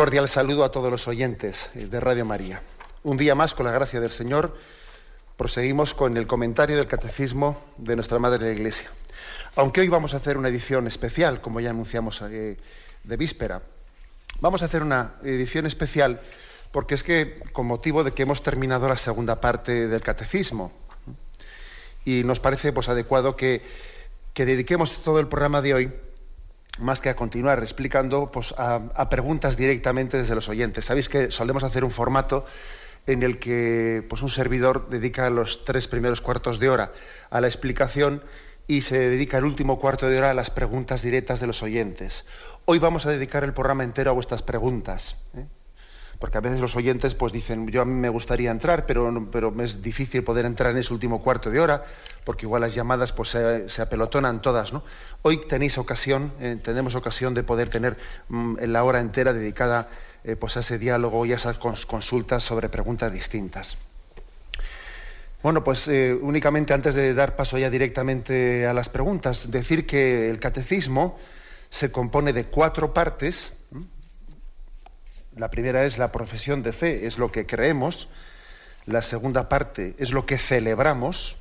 Cordial saludo a todos los oyentes de Radio María. Un día más, con la gracia del Señor, proseguimos con el comentario del Catecismo de nuestra Madre la Iglesia. Aunque hoy vamos a hacer una edición especial, como ya anunciamos eh, de víspera, vamos a hacer una edición especial porque es que con motivo de que hemos terminado la segunda parte del Catecismo y nos parece pues, adecuado que, que dediquemos todo el programa de hoy más que a continuar explicando, pues a, preguntas directamente desde los oyentes. Sabéis que solemos hacer un formato en el que pues, un servidor dedica los tres primeros cuartos de hora a la explicación y se dedica el último cuarto de hora a las preguntas directas de los oyentes. Hoy vamos a dedicar el programa entero a vuestras preguntas. ¿eh? Porque a veces los oyentes pues dicen, yo a mí me gustaría entrar, pero, pero es difícil poder entrar en ese último cuarto de hora, porque igual las llamadas pues se, apelotonan todas, ¿no? Hoy tenéis ocasión, eh, tenemos ocasión de poder tener mm, en la hora entera dedicada eh, pues a ese diálogo y a esas consultas sobre preguntas distintas. Bueno, pues eh, únicamente antes de dar paso ya directamente a las preguntas, decir que el catecismo se compone de cuatro partes, la primera es la profesión de fe, es lo que creemos. La segunda parte es lo que celebramos.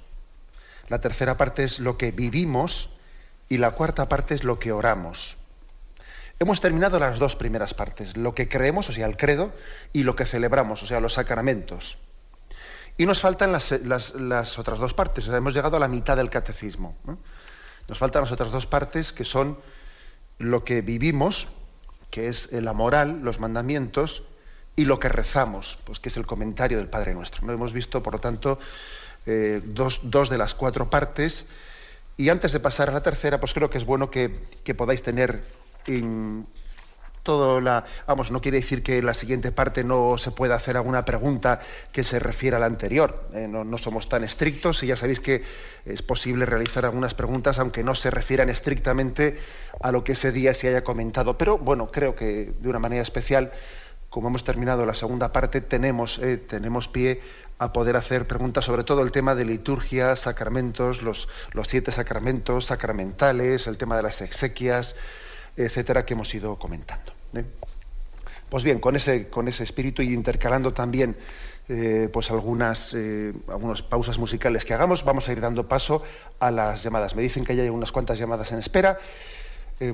La tercera parte es lo que vivimos. Y la cuarta parte es lo que oramos. Hemos terminado las dos primeras partes, lo que creemos, o sea, el credo, y lo que celebramos, o sea, los sacramentos. Y nos faltan las, otras dos partes, hemos llegado a la mitad del catecismo. Nos faltan las otras dos partes que son lo que vivimos, que es la moral, los mandamientos, y lo que rezamos, pues que es el comentario del Padre Nuestro. ¿no? Hemos visto, por lo tanto, eh, dos, de las cuatro partes. Y antes de pasar a la tercera, pues creo que es bueno que, podáis tener no quiere decir que en la siguiente parte no se pueda hacer alguna pregunta que se refiera a la anterior. Eh, no, somos tan estrictos y ya sabéis que es posible realizar algunas preguntas aunque no se refieran estrictamente a lo que ese día se haya comentado. Pero bueno, creo que de una manera especial, como hemos terminado la segunda parte, tenemos, eh, tenemos pie a poder hacer preguntas sobre todo el tema de liturgia, sacramentos, los, los siete sacramentos, sacramentales, el tema de las exequias etcétera, que hemos ido comentando. ¿Eh? Pues bien, con ese, con ese espíritu y intercalando también eh, pues algunas, eh, algunas pausas musicales que hagamos, vamos a ir dando paso a las llamadas. Me dicen que ya hay unas cuantas llamadas en espera.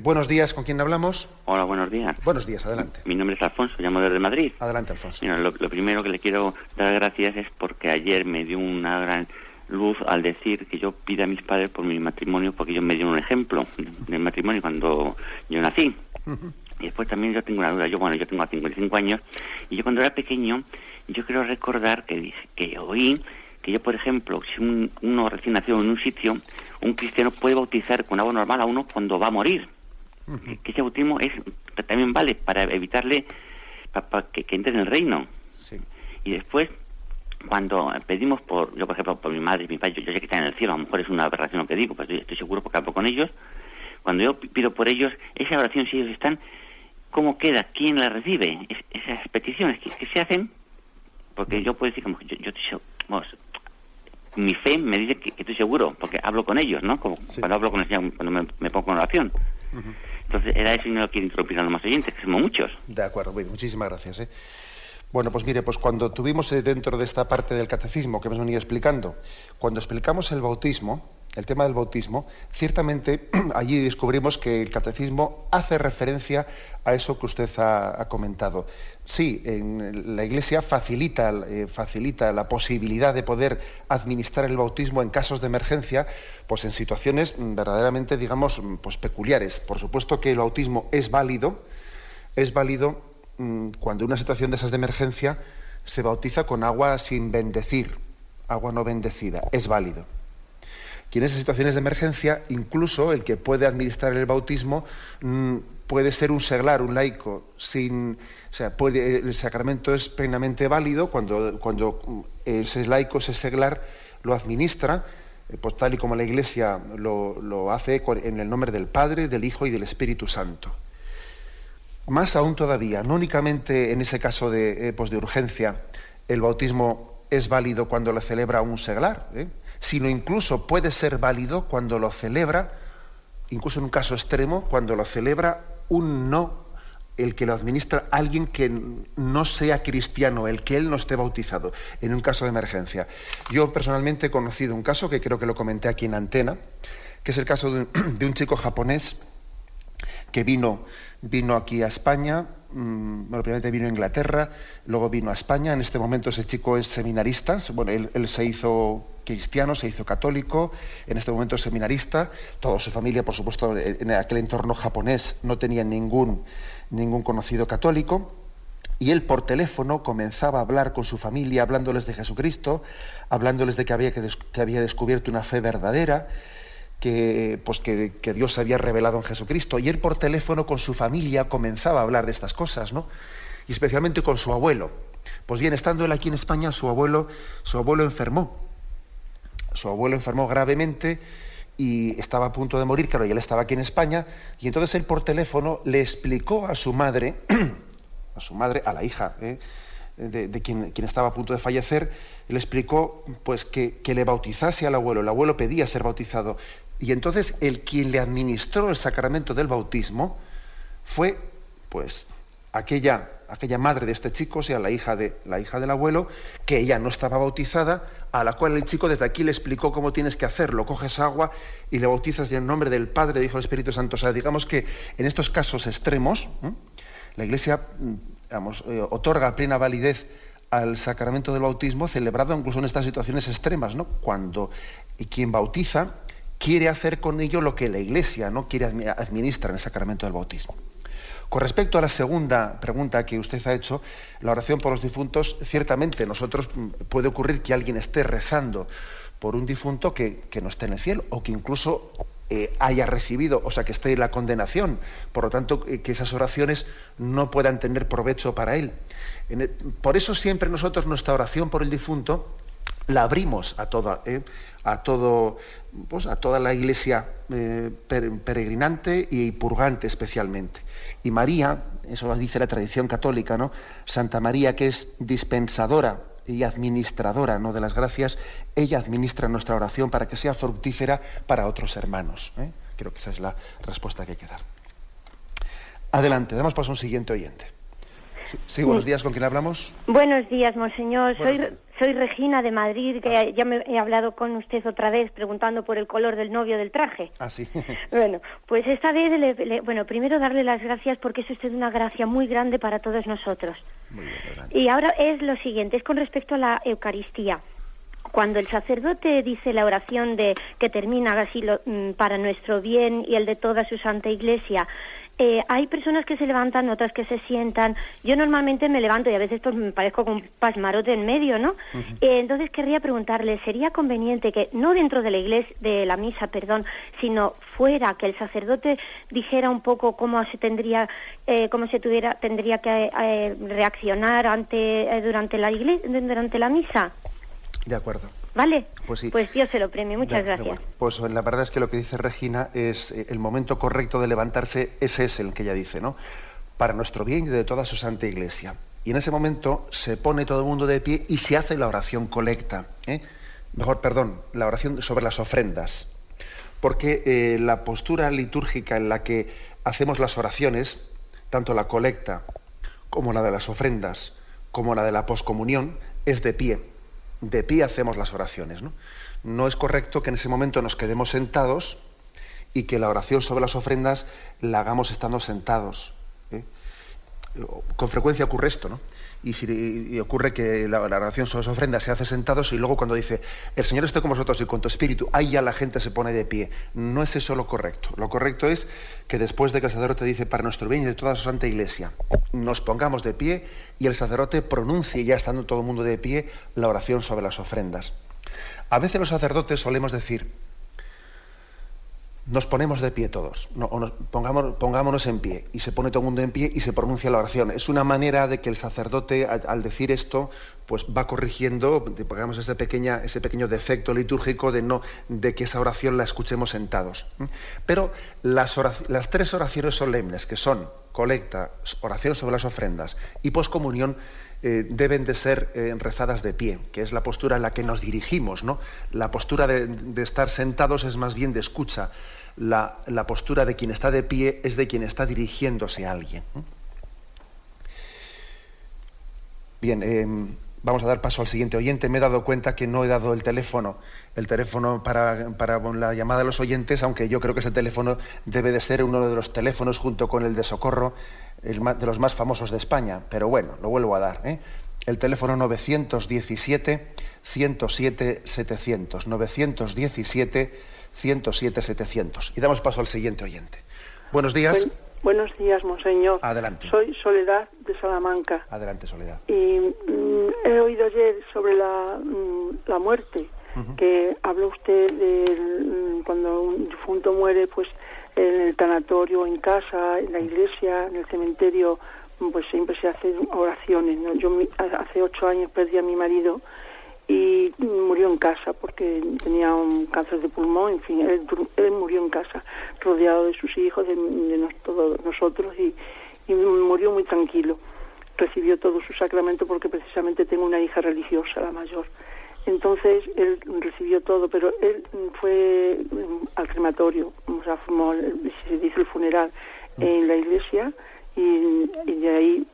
buenos días, ¿con quién hablamos? Hola, buenos días. Buenos días, adelante. Mi nombre es Alfonso, llamo desde Madrid. Adelante, Alfonso. lo, lo, primero que le quiero dar gracias es porque ayer me dio una gran luz al decir que yo pida a mis padres por mi matrimonio porque ellos me dieron un ejemplo del matrimonio cuando yo nací. Y después también yo tengo una duda, yo bueno, yo tengo 55 años y yo cuando era pequeño, yo quiero recordar que, que oí que yo, por ejemplo, si uno recién nacido en un sitio, un cristiano puede bautizar con agua normal a uno cuando va a morir. Que ese bautismo es también vale para evitarle para, que, entre en el reino. Y después cuando pedimos por, yo por ejemplo, por mi madre y mi padre, yo, sé que están en el cielo, a lo mejor es una aberración lo que digo, pues estoy, seguro porque hablo con ellos, cuando yo pido por ellos, esa oración, si ellos están, ¿cómo queda? ¿Quién la recibe? esas peticiones que, se hacen, porque yo puedo decir, como yo, yo estoy vamos, mi fe me dice que, estoy seguro, porque hablo con ellos, ¿no? Como cuando hablo con ellos, cuando me, pongo en oración. Entonces, era eso y no lo quiero interrumpir a los más oyentes, que somos muchos. De acuerdo, muchísimas gracias. ¿eh? Bueno, pues mire, pues cuando tuvimos eh, dentro de esta parte del catecismo que hemos venido explicando, cuando explicamos el bautismo, el tema del bautismo, ciertamente allí descubrimos que el catecismo hace referencia a eso que usted ha, comentado. Sí, la Iglesia facilita, eh, facilita la posibilidad de poder administrar el bautismo en casos de emergencia, pues en situaciones verdaderamente, digamos, pues peculiares. Por supuesto que el bautismo es válido, es válido mm, cuando una situación de esas de emergencia se bautiza con agua sin bendecir, agua no bendecida, es válido. Y en esas situaciones de emergencia, incluso el que puede administrar el bautismo mm, puede ser un seglar, un laico, sin, o sea, puede, el sacramento es plenamente válido cuando, cuando ese laico, ese seglar, lo administra, eh, pues tal y como la Iglesia lo, hace en el nombre del Padre, del Hijo y del Espíritu Santo. Más aún todavía, no únicamente en ese caso de, eh, pues de urgencia, el bautismo es válido cuando lo celebra un seglar, ¿eh? sino incluso puede ser válido cuando lo celebra, incluso en un caso extremo, cuando lo celebra un no, el que lo administra alguien que no sea cristiano, el que él no esté bautizado, en un caso de emergencia. Yo personalmente he conocido un caso que creo que lo comenté aquí en Antena, que es el caso de un, chico japonés que vino, vino aquí a España, Mm, bueno, primeramente vino a Inglaterra, luego vino a España. En este momento ese chico es seminarista. Bueno, él, se hizo cristiano, se hizo católico, en este momento es seminarista. Toda su familia, por supuesto, en aquel entorno japonés no tenía ningún, ningún conocido católico. Y él por teléfono comenzaba a hablar con su familia, hablándoles de Jesucristo, hablándoles de que había, que había descubierto una fe verdadera que, pues que, Dios se había revelado en Jesucristo. Y él por teléfono con su familia comenzaba a hablar de estas cosas, ¿no? Y especialmente con su abuelo. Pues bien, estando él aquí en España, su abuelo, su abuelo enfermó. Su abuelo enfermó gravemente y estaba a punto de morir, claro, y él estaba aquí en España, y entonces él por teléfono le explicó a su madre, a su madre, a la hija ¿eh? de, quien, quien, estaba a punto de fallecer, le explicó pues que, que, le bautizase al abuelo. El abuelo pedía ser bautizado. Y entonces el quien le administró el sacramento del bautismo fue, pues, aquella, aquella madre de este chico, o sea, la hija, de, la hija del abuelo, que ella no estaba bautizada, a la cual el chico desde aquí le explicó cómo tienes que hacerlo. Coges agua y le bautizas en nombre del Padre, del Hijo del Espíritu Santo. O sea, digamos que en estos casos extremos, la Iglesia mm, eh, otorga plena validez al sacramento del bautismo celebrado incluso en estas situaciones extremas, ¿no? Cuando quien bautiza quiere hacer con ello lo que la Iglesia no quiere administrar en el sacramento del bautismo. Con respecto a la segunda pregunta que usted ha hecho, la oración por los difuntos, ciertamente nosotros mm, puede ocurrir que alguien esté rezando por un difunto que, no esté en el cielo o que incluso eh, haya recibido, o sea, que esté en la condenación. Por lo tanto, eh, que esas oraciones no puedan tener provecho para él. por eso siempre nosotros nuestra oración por el difunto la abrimos a toda, eh, a todo, pues, a toda la iglesia eh, peregrinante y purgante especialmente. Y María, eso dice la tradición católica, ¿no? Santa María, que es dispensadora y administradora ¿no? de las gracias, ella administra nuestra oración para que sea fructífera para otros hermanos. ¿eh? Creo que esa es la respuesta que hay que dar. Adelante, damos paso a un siguiente oyente. Sí, buenos días, ¿con quién hablamos? Buenos días, monseñor. soy, soy Regina de Madrid, que ah. ya me he hablado con usted otra vez preguntando por el color del novio del traje. Ah, sí. bueno, pues esta vez, le, bueno, primero darle las gracias porque es usted una gracia muy grande para todos nosotros. Muy bien, y ahora es lo siguiente, es con respecto a la Eucaristía cuando el sacerdote dice la oración de que termina así lo, mm, para nuestro bien y el de toda su santa iglesia eh, hay personas que se levantan, otras que se sientan. Yo normalmente me levanto y a veces pues me parezco con un pasmarote en medio, ¿no? Eh, entonces querría preguntarle, ¿sería conveniente que no dentro de la iglesia, de la misa, perdón, sino fuera, que el sacerdote dijera un poco cómo se tendría, eh, cómo se tuviera, tendría que reaccionar ante durante la iglesia, durante la misa? De acuerdo. ¿Vale? Pues sí. Pues Dios se lo premie. Muchas gracias. Pues la verdad es que lo que dice Regina es eh, el momento correcto de levantarse, ese es el que ella dice, ¿no? Para nuestro bien y de toda su santa iglesia. Y en ese momento se pone todo el mundo de pie y se hace la oración colecta. ¿eh? Mejor, perdón, la oración sobre las ofrendas. Porque eh, la postura litúrgica en la que hacemos las oraciones, tanto la colecta como la de las ofrendas, como la de la poscomunión, es de pie de pie hacemos las oraciones. ¿no? no es correcto que en ese momento nos quedemos sentados y que la oración sobre las ofrendas la hagamos estando sentados. ¿eh? Con frecuencia ocurre esto, ¿no? Y, si, ocurre que la, oración sobre las ofrendas se hace sentados y luego cuando dice, el Señor esté con vosotros y con tu espíritu, ahí ya la gente se pone de pie. No es eso lo correcto. Lo correcto es que después de que el sacerdote dice, para nuestro bien y de toda su santa iglesia, nos pongamos de pie y el sacerdote pronuncie, ya estando todo el mundo de pie, la oración sobre las ofrendas. A veces los sacerdotes solemos decir, nos ponemos de pie todos, pongámonos, en pie, y se pone todo el mundo en pie y se pronuncia la oración. Es una manera de que el sacerdote, al, decir esto, pues va corrigiendo, digamos, ese, pequeño defecto litúrgico de, no, de que esa oración la escuchemos sentados. Pero las, las tres oraciones solemnes, que son colecta, oración sobre las ofrendas y poscomunión, eh, deben de ser eh, rezadas de pie, que es la postura en la que nos dirigimos. ¿no? La postura de, estar sentados es más bien de escucha. La, postura de quien está de pie es de quien está dirigiéndose a alguien. Bien, em, vamos a dar paso al siguiente oyente. Me he dado cuenta que no he dado el teléfono, el teléfono para, para, la llamada de los oyentes, aunque yo creo que ese teléfono debe de ser uno de los teléfonos junto con el de socorro de los más famosos de España, pero bueno, lo vuelvo a dar. ¿eh? El teléfono 917 107 700. 917 107 700. Y damos paso al siguiente oyente. Buenos días. buenos días, monseñor. Adelante. Soy Soledad de Salamanca. Adelante, Soledad. Y mm, he oído ayer sobre la, mm, la muerte, que habló usted de mm, cuando un difunto muere, pues en el tanatorio, en casa, en la iglesia, en el cementerio, pues siempre se hacen oraciones. Yo hace ocho años perdí a mi marido y murió en casa porque tenía un cáncer de pulmón, en fin, él, murió en casa, rodeado de sus hijos, de, todos nosotros y, murió muy tranquilo. Recibió todo su sacramento porque precisamente tengo una hija religiosa, la mayor. Entonces él recibió todo, pero él fue al crematorio, o sea, formó, se dice el funeral en la iglesia y, de ahí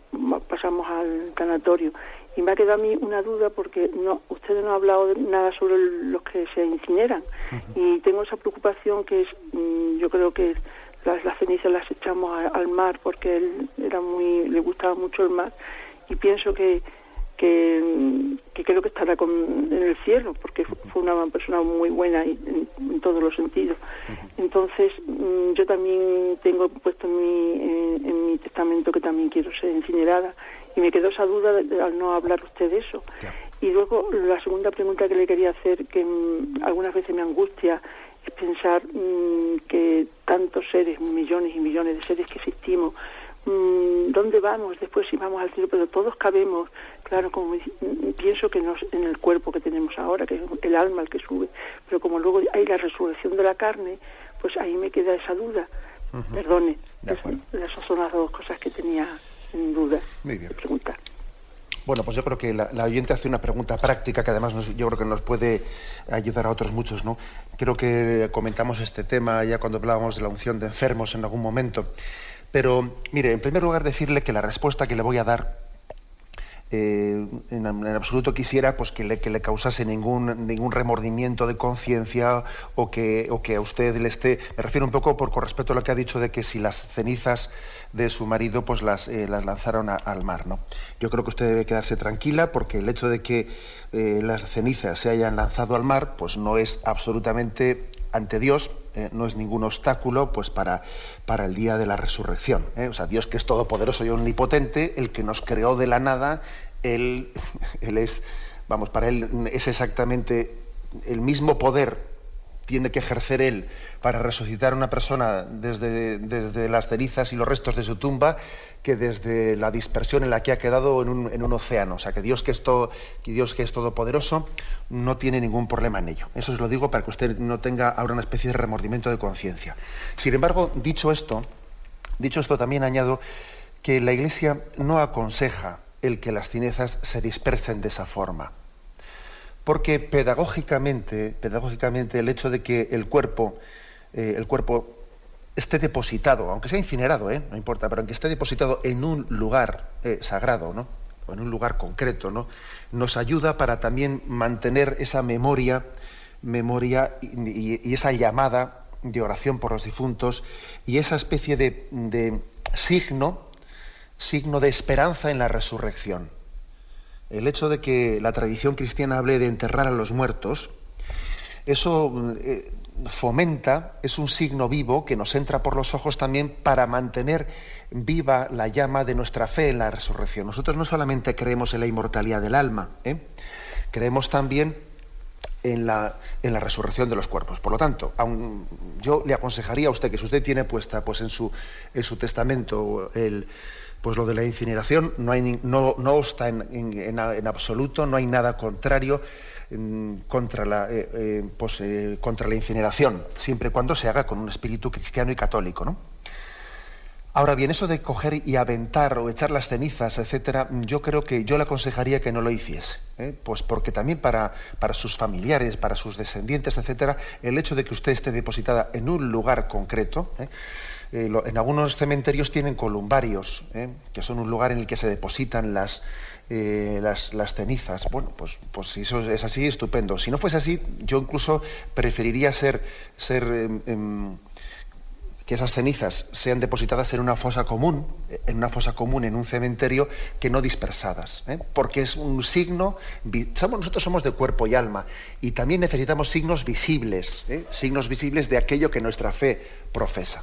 pasamos al tanatorio. Y me ha quedado a mí una duda porque no, ustedes no han hablado de nada sobre los que se incineran. Y tengo esa preocupación que es, mm, yo creo que las, las cenizas las echamos al mar porque él era muy, le gustaba mucho el mar y pienso que que, creo que estará en el cielo, porque fue una persona muy buena en, todos los sentidos. Entonces, mm, yo también tengo puesto en mi, en, mi testamento que también quiero ser incinerada, y me quedó esa duda al no hablar usted de eso. Y luego, la segunda pregunta que le quería hacer, que mm, algunas veces me angustia, es pensar mm, que tantos seres, millones y millones de seres que existimos, ¿dónde vamos después si vamos al cielo? Pero todos cabemos claro, como pienso que no en el cuerpo que tenemos ahora, que es el alma el que sube, pero como luego hay la resurrección de la carne, pues ahí me queda esa duda. Perdone, esas son las dos cosas que tenía en duda Muy bien. de preguntar. Bueno, pues yo creo que la, oyente hace una pregunta práctica que además yo creo que nos puede ayudar a otros muchos, ¿no? Creo que comentamos este tema ya cuando hablábamos de la unción de enfermos en algún momento. Pero, mire, en primer lugar decirle que la respuesta que le voy a dar eh, en, absoluto quisiera pues que le, que le causase ningún, ningún remordimiento de conciencia o que, o que a usted le esté. Me refiero un poco por con respecto a lo que ha dicho de que si las cenizas de su marido pues las, eh, las lanzaron al mar. ¿no? Yo creo que usted debe quedarse tranquila porque el hecho de que eh, las cenizas se hayan lanzado al mar pues no es absolutamente ante Dios no es ningún obstáculo pues para, para el día de la resurrección. O sea, Dios que es todopoderoso y omnipotente, el que nos creó de la nada él, él es, vamos, para él es exactamente el mismo poder tiene que ejercer él para resucitar a una persona desde, desde, las cenizas y los restos de su tumba que desde la dispersión en la que ha quedado en un, en un océano. O sea, que Dios que, es todo, que Dios que es todopoderoso no tiene ningún problema en ello. Eso os lo digo para que usted no tenga ahora una especie de remordimiento de conciencia. Sin embargo, dicho esto, dicho esto también añado que la Iglesia no aconseja el que las cenizas se dispersen de esa forma. Porque pedagógicamente, pedagógicamente el hecho de que el cuerpo, eh, el cuerpo esté depositado, aunque sea incinerado, ¿eh? no importa, pero aunque esté depositado en un lugar eh, sagrado, ¿no? o en un lugar concreto, ¿no? nos ayuda para también mantener esa memoria memoria y, esa llamada de oración por los difuntos y esa especie de, signo, signo de esperanza en la resurrección. El hecho de que la tradición cristiana hable de enterrar a los muertos, eso eh, fomenta, es un signo vivo que nos entra por los ojos también para mantener viva la llama de nuestra fe en la resurrección. Nosotros no solamente creemos en la inmortalidad del alma, ¿eh? creemos también en la, en la, resurrección de los cuerpos. Por lo tanto, yo le aconsejaría a usted que si usted tiene puesta pues, en, su, en su testamento el, pues lo de la incineración, no, hay, no, no está en, en, absoluto, no hay nada contrario contra, la, eh, eh, pues, eh, contra la incineración, siempre y cuando se haga con un espíritu cristiano y católico. ¿no? Ahora bien, eso de coger y aventar o echar las cenizas, etcétera, yo creo que yo le aconsejaría que no lo hiciese, pues porque también para, para, sus familiares, para sus descendientes, etcétera, el hecho de que usted esté depositada en un lugar concreto, en algunos cementerios tienen columbarios, que son un lugar en el que se depositan las, las, las, cenizas. Bueno, pues, pues si eso es así, estupendo. Si no fuese así, yo incluso preferiría ser, ser em, em, que esas cenizas sean depositadas en una fosa común, en una fosa común en un cementerio, que no dispersadas, ¿eh? porque es un signo, nosotros somos de cuerpo y alma, y también necesitamos signos visibles, ¿eh? signos visibles de aquello que nuestra fe profesa.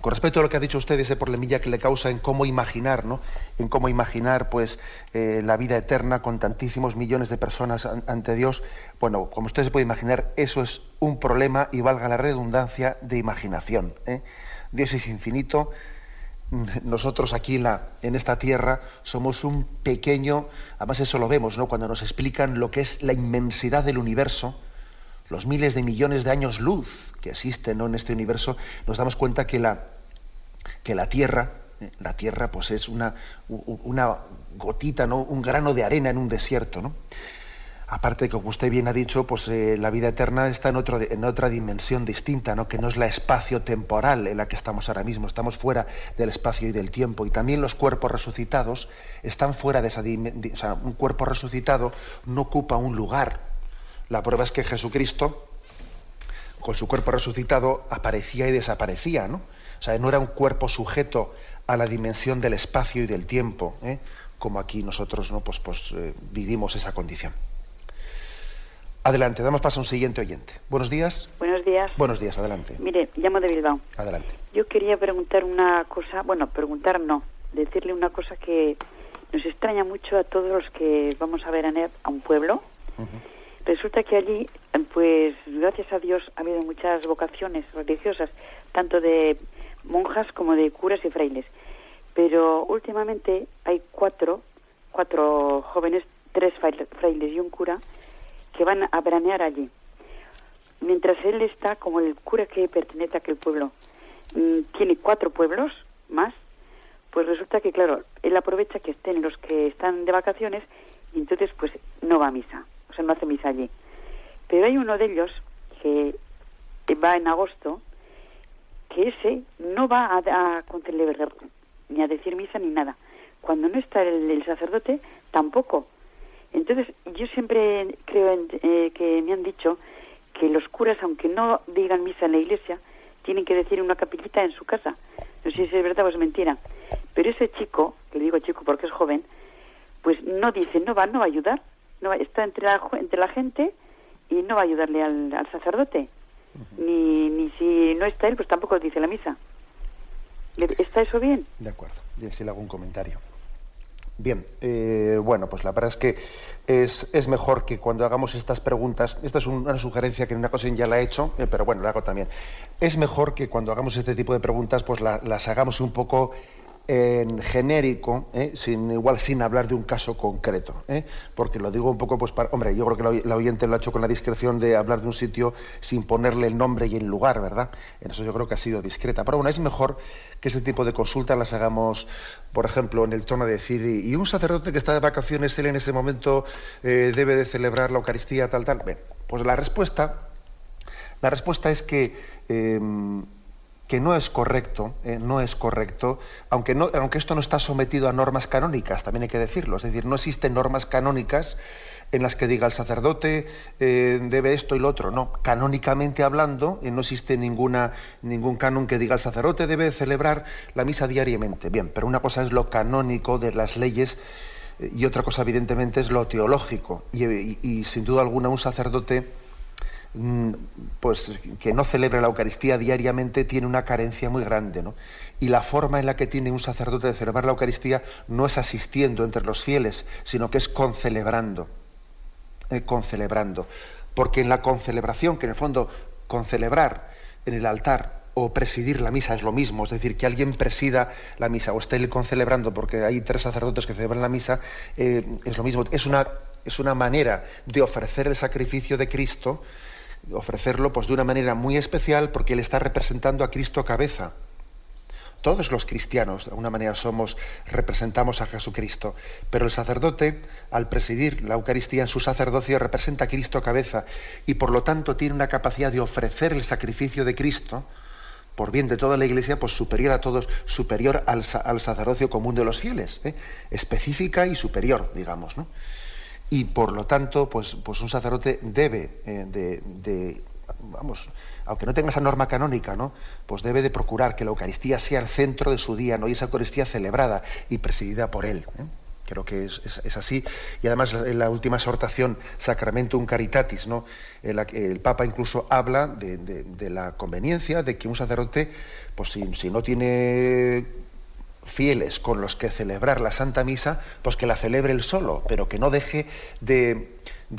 Con respecto a lo que ha dicho usted, ese problemilla que le causa en cómo imaginar, ¿no? En cómo imaginar, pues, eh, la vida eterna con tantísimos millones de personas ante Dios. Bueno, como usted se puede imaginar, eso es un problema y valga la redundancia de imaginación. ¿eh? Dios es infinito. Nosotros aquí en, en esta tierra somos un pequeño, además eso lo vemos, ¿no? Cuando nos explican lo que es la inmensidad del universo, los miles de millones de años luz que existen en este universo, nos damos cuenta que la, que la Tierra, eh, la Tierra pues es una, una gotita, ¿no? un grano de arena en un desierto. ¿no? Aparte que, como usted bien ha dicho, pues eh, la vida eterna está en, otro, en otra dimensión distinta, ¿no? que no es la espacio-temporal en la que estamos ahora mismo, estamos fuera del espacio y del tiempo. Y también los cuerpos resucitados están fuera de esa dimensión. O sea, un cuerpo resucitado no ocupa un lugar la prueba es que Jesucristo, con su cuerpo resucitado, aparecía y desaparecía, ¿no? O sea, no era un cuerpo sujeto a la dimensión del espacio y del tiempo, ¿eh? como aquí nosotros ¿no? pues, pues, eh, vivimos esa condición. Adelante, damos paso a un siguiente oyente. Buenos días. Buenos días. Buenos días, adelante. Mire, llamo de Bilbao. Adelante. Yo quería preguntar una cosa, bueno, preguntar no, decirle una cosa que nos extraña mucho a todos los que vamos a ver a un pueblo. Resulta que allí, pues gracias a Dios, ha habido muchas vocaciones religiosas, tanto de monjas como de curas y frailes. Pero últimamente hay cuatro, cuatro jóvenes, tres frailes y un cura, que van a veranear allí. Mientras él está, como el cura que pertenece a aquel pueblo, mm, tiene cuatro pueblos más, pues resulta que, claro, él aprovecha que estén los que están de vacaciones y entonces pues no va a misa o sea, no hace misa allí. Pero hay uno de ellos que va en agosto, que ese no va a, a ni a decir misa ni nada. Cuando no está el, sacerdote, tampoco. Entonces, yo siempre creo en, eh, que me han dicho que los curas, aunque no digan misa en la iglesia, tienen que decir una capillita en su casa. No sé si es verdad o es mentira. Pero ese chico, que le digo chico porque es joven, pues no dice, no va, no va a ayudar no está entre la, entre la gente y no va a ayudarle al, sacerdote. ni, ni si no está él, pues tampoco dice la misa. ¿Está eso bien? De acuerdo. Si le hago un comentario. Bien, eh, bueno, pues la verdad es que es, es, mejor que cuando hagamos estas preguntas, esta es una sugerencia que en una ocasión ya la he hecho, eh, pero bueno, la hago también. Es mejor que cuando hagamos este tipo de preguntas, pues las hagamos un poco en genérico, ¿eh? sin, igual sin hablar de un caso concreto, ¿eh? porque lo digo un poco, pues para, hombre, yo creo que la oyente lo ha hecho con la discreción de hablar de un sitio sin ponerle el nombre y el lugar, ¿verdad? En eso yo creo que ha sido discreta. Pero bueno, es mejor que ese tipo de consultas las hagamos, por ejemplo, en el tono de decir, y un sacerdote que está de vacaciones, él en ese momento eh, debe de celebrar la Eucaristía, tal, tal. pues la respuesta, la respuesta es que que no es correcto, eh, no es correcto, aunque, aunque esto no está sometido a normas canónicas, también hay que decirlo, es decir, no existen normas canónicas en las que diga el sacerdote eh, debe esto y lo otro, no, canónicamente hablando, eh, no existe ninguna, ningún canon que diga el sacerdote debe celebrar la misa diariamente, bien, pero una cosa es lo canónico de las leyes y otra cosa evidentemente es lo teológico, y sin duda alguna un sacerdote pues que no celebre la Eucaristía diariamente tiene una carencia muy grande, ¿no? Y la forma en la que tiene un sacerdote de celebrar la Eucaristía no es asistiendo entre los fieles, sino que es concelebrando, eh, concelebrando, porque en la concelebración, que en el fondo concelebrar en el altar o presidir la misa es lo mismo, es decir, que alguien presida la misa o esté concelebrando, porque hay tres sacerdotes que celebran la misa, eh, es lo mismo, es una, es una manera de ofrecer el sacrificio de Cristo ofrecerlo pues de una manera muy especial porque él está representando a Cristo cabeza. Todos los cristianos, de alguna manera, somos, representamos a Jesucristo, pero el sacerdote, al presidir la Eucaristía en su sacerdocio, representa a Cristo cabeza y por lo tanto tiene una capacidad de ofrecer el sacrificio de Cristo por bien de toda la Iglesia, pues superior a todos, superior al, sacerdocio común de los fieles, ¿eh? específica y superior, digamos. Y por lo tanto, pues, pues un sacerdote debe eh, de, vamos, aunque no tenga esa norma canónica, ¿no? Pues debe de procurar que la Eucaristía sea el centro de su día, ¿no? Y esa Eucaristía celebrada y presidida por él. ¿eh? Creo que es, así. Y además en la última exhortación, Sacramentum Caritatis, ¿no? El, el Papa incluso habla de, la conveniencia de que un sacerdote, pues si, si no tiene fieles con los que celebrar la Santa Misa, pues que la celebre él solo, pero que no deje de,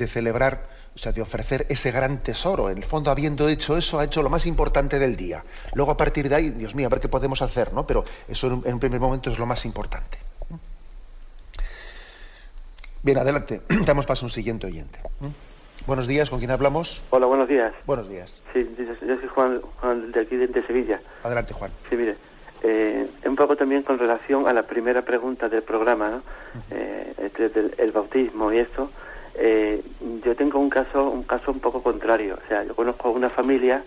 celebrar, o sea, de ofrecer ese gran tesoro. En el fondo, habiendo hecho eso, ha hecho lo más importante del día. Luego, a partir de ahí, Dios mío, a ver qué podemos hacer, ¿no? Pero eso en un, primer momento es lo más importante. Bien, adelante. Damos paso a un siguiente oyente. Buenos días, ¿con quién hablamos? Hola, buenos días. Buenos días. Sí, yo soy Juan, Juan de aquí de Sevilla. Adelante, Juan. Sí, mire, eh, un poco también con relación a la primera pregunta del programa, ¿no? Eh, este, del, el bautismo y esto. Eh, yo tengo un caso, un caso un poco contrario. O sea, yo conozco una familia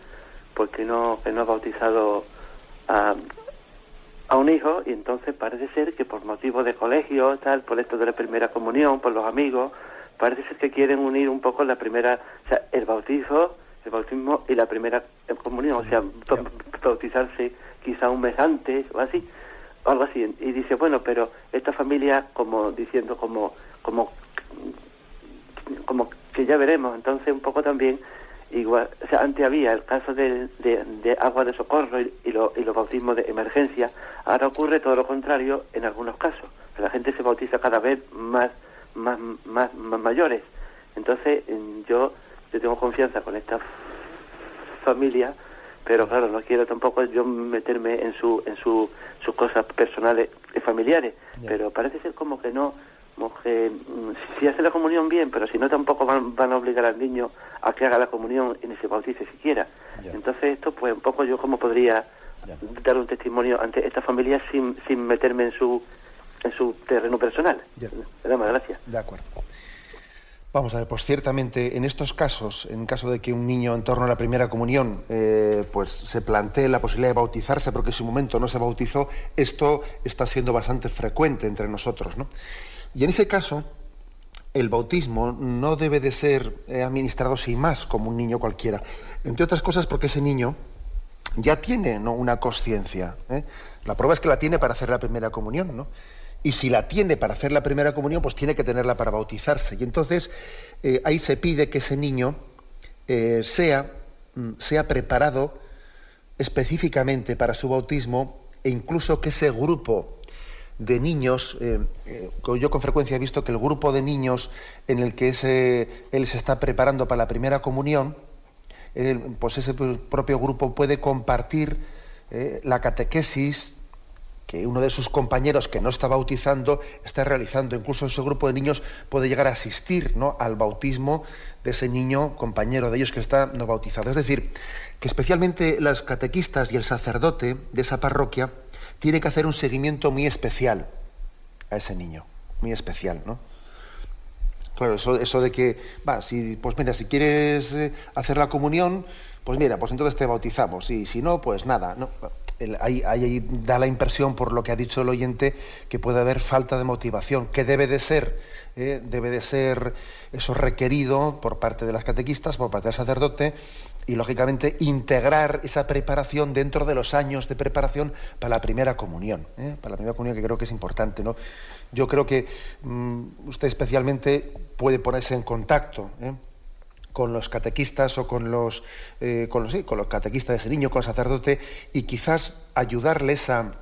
porque no, que no ha bautizado a, a un hijo y entonces parece ser que por motivo de colegio, tal, por esto de la primera comunión, por los amigos, parece ser que quieren unir un poco la primera, o sea, el bautizo, el bautismo y la primera comunión, o sea, bautizarse quizá un mes antes o así, algo así. Y dice, bueno, pero esta familia, como diciendo, como, como, como que ya veremos, entonces un poco también, igual, o sea, antes había el caso de, de, agua de socorro y, y, lo, y los bautismos de emergencia, ahora ocurre todo lo contrario en algunos casos. La gente se bautiza cada vez más, más, más, más mayores. Entonces, yo, yo tengo confianza con esta familia pero claro, no quiero tampoco yo meterme en su en su, sus cosas personales y familiares, pero parece ser como que no, como que mm, si hace la comunión bien, pero si no tampoco van, van a obligar al niño a que haga la comunión y ni se bautice siquiera. Entonces esto pues un poco yo como podría dar un testimonio ante esta familia sin, sin meterme en su en su terreno personal. Le damos gracias. De acuerdo. Vamos a ver, pues ciertamente en estos casos, en caso de que un niño en torno a la primera comunión eh, pues se plantee la posibilidad de bautizarse porque en su momento no se bautizó, esto está siendo bastante frecuente entre nosotros. ¿no? Y en ese caso, el bautismo no debe de ser eh, administrado sin más como un niño cualquiera. Entre otras cosas porque ese niño ya tiene una conciencia. ¿eh? La prueba es que la tiene para hacer la primera comunión. ¿no? Y si la tiene para hacer la primera comunión, pues tiene que tenerla para bautizarse. Y entonces eh, ahí se pide que ese niño eh, sea, mm, sea preparado específicamente para su bautismo e incluso que ese grupo de niños, eh, yo con frecuencia he visto que el grupo de niños en el que él se está preparando para la primera comunión, pues ese propio grupo puede compartir la catequesis, que uno de sus compañeros que no está bautizando está realizando. Incluso ese grupo de niños puede llegar a asistir ¿no? al bautismo de ese niño compañero de ellos que está no bautizado. Es decir, que especialmente las catequistas y el sacerdote de esa parroquia tiene que hacer un seguimiento muy especial a ese niño, muy especial, ¿no? Claro, eso, eso de que, va, si, pues mira, si quieres eh, hacer la comunión, pues mira, pues entonces te bautizamos, y si no, pues nada. ¿no? Ahí, da la impresión, por lo que ha dicho el oyente, que puede haber falta de motivación, que debe de ser, eh, debe de ser eso requerido por parte de las catequistas, por parte del sacerdote, y lógicamente integrar esa preparación dentro de los años de preparación para la primera comunión, ¿eh? para la primera comunión que creo que es importante, ¿no? Yo creo que mm, usted especialmente puede ponerse en contacto. ¿eh? Con los catequistas o con los, eh, con los, con los catequistas de ese niño, con el sacerdote, y quizás ayudarles a,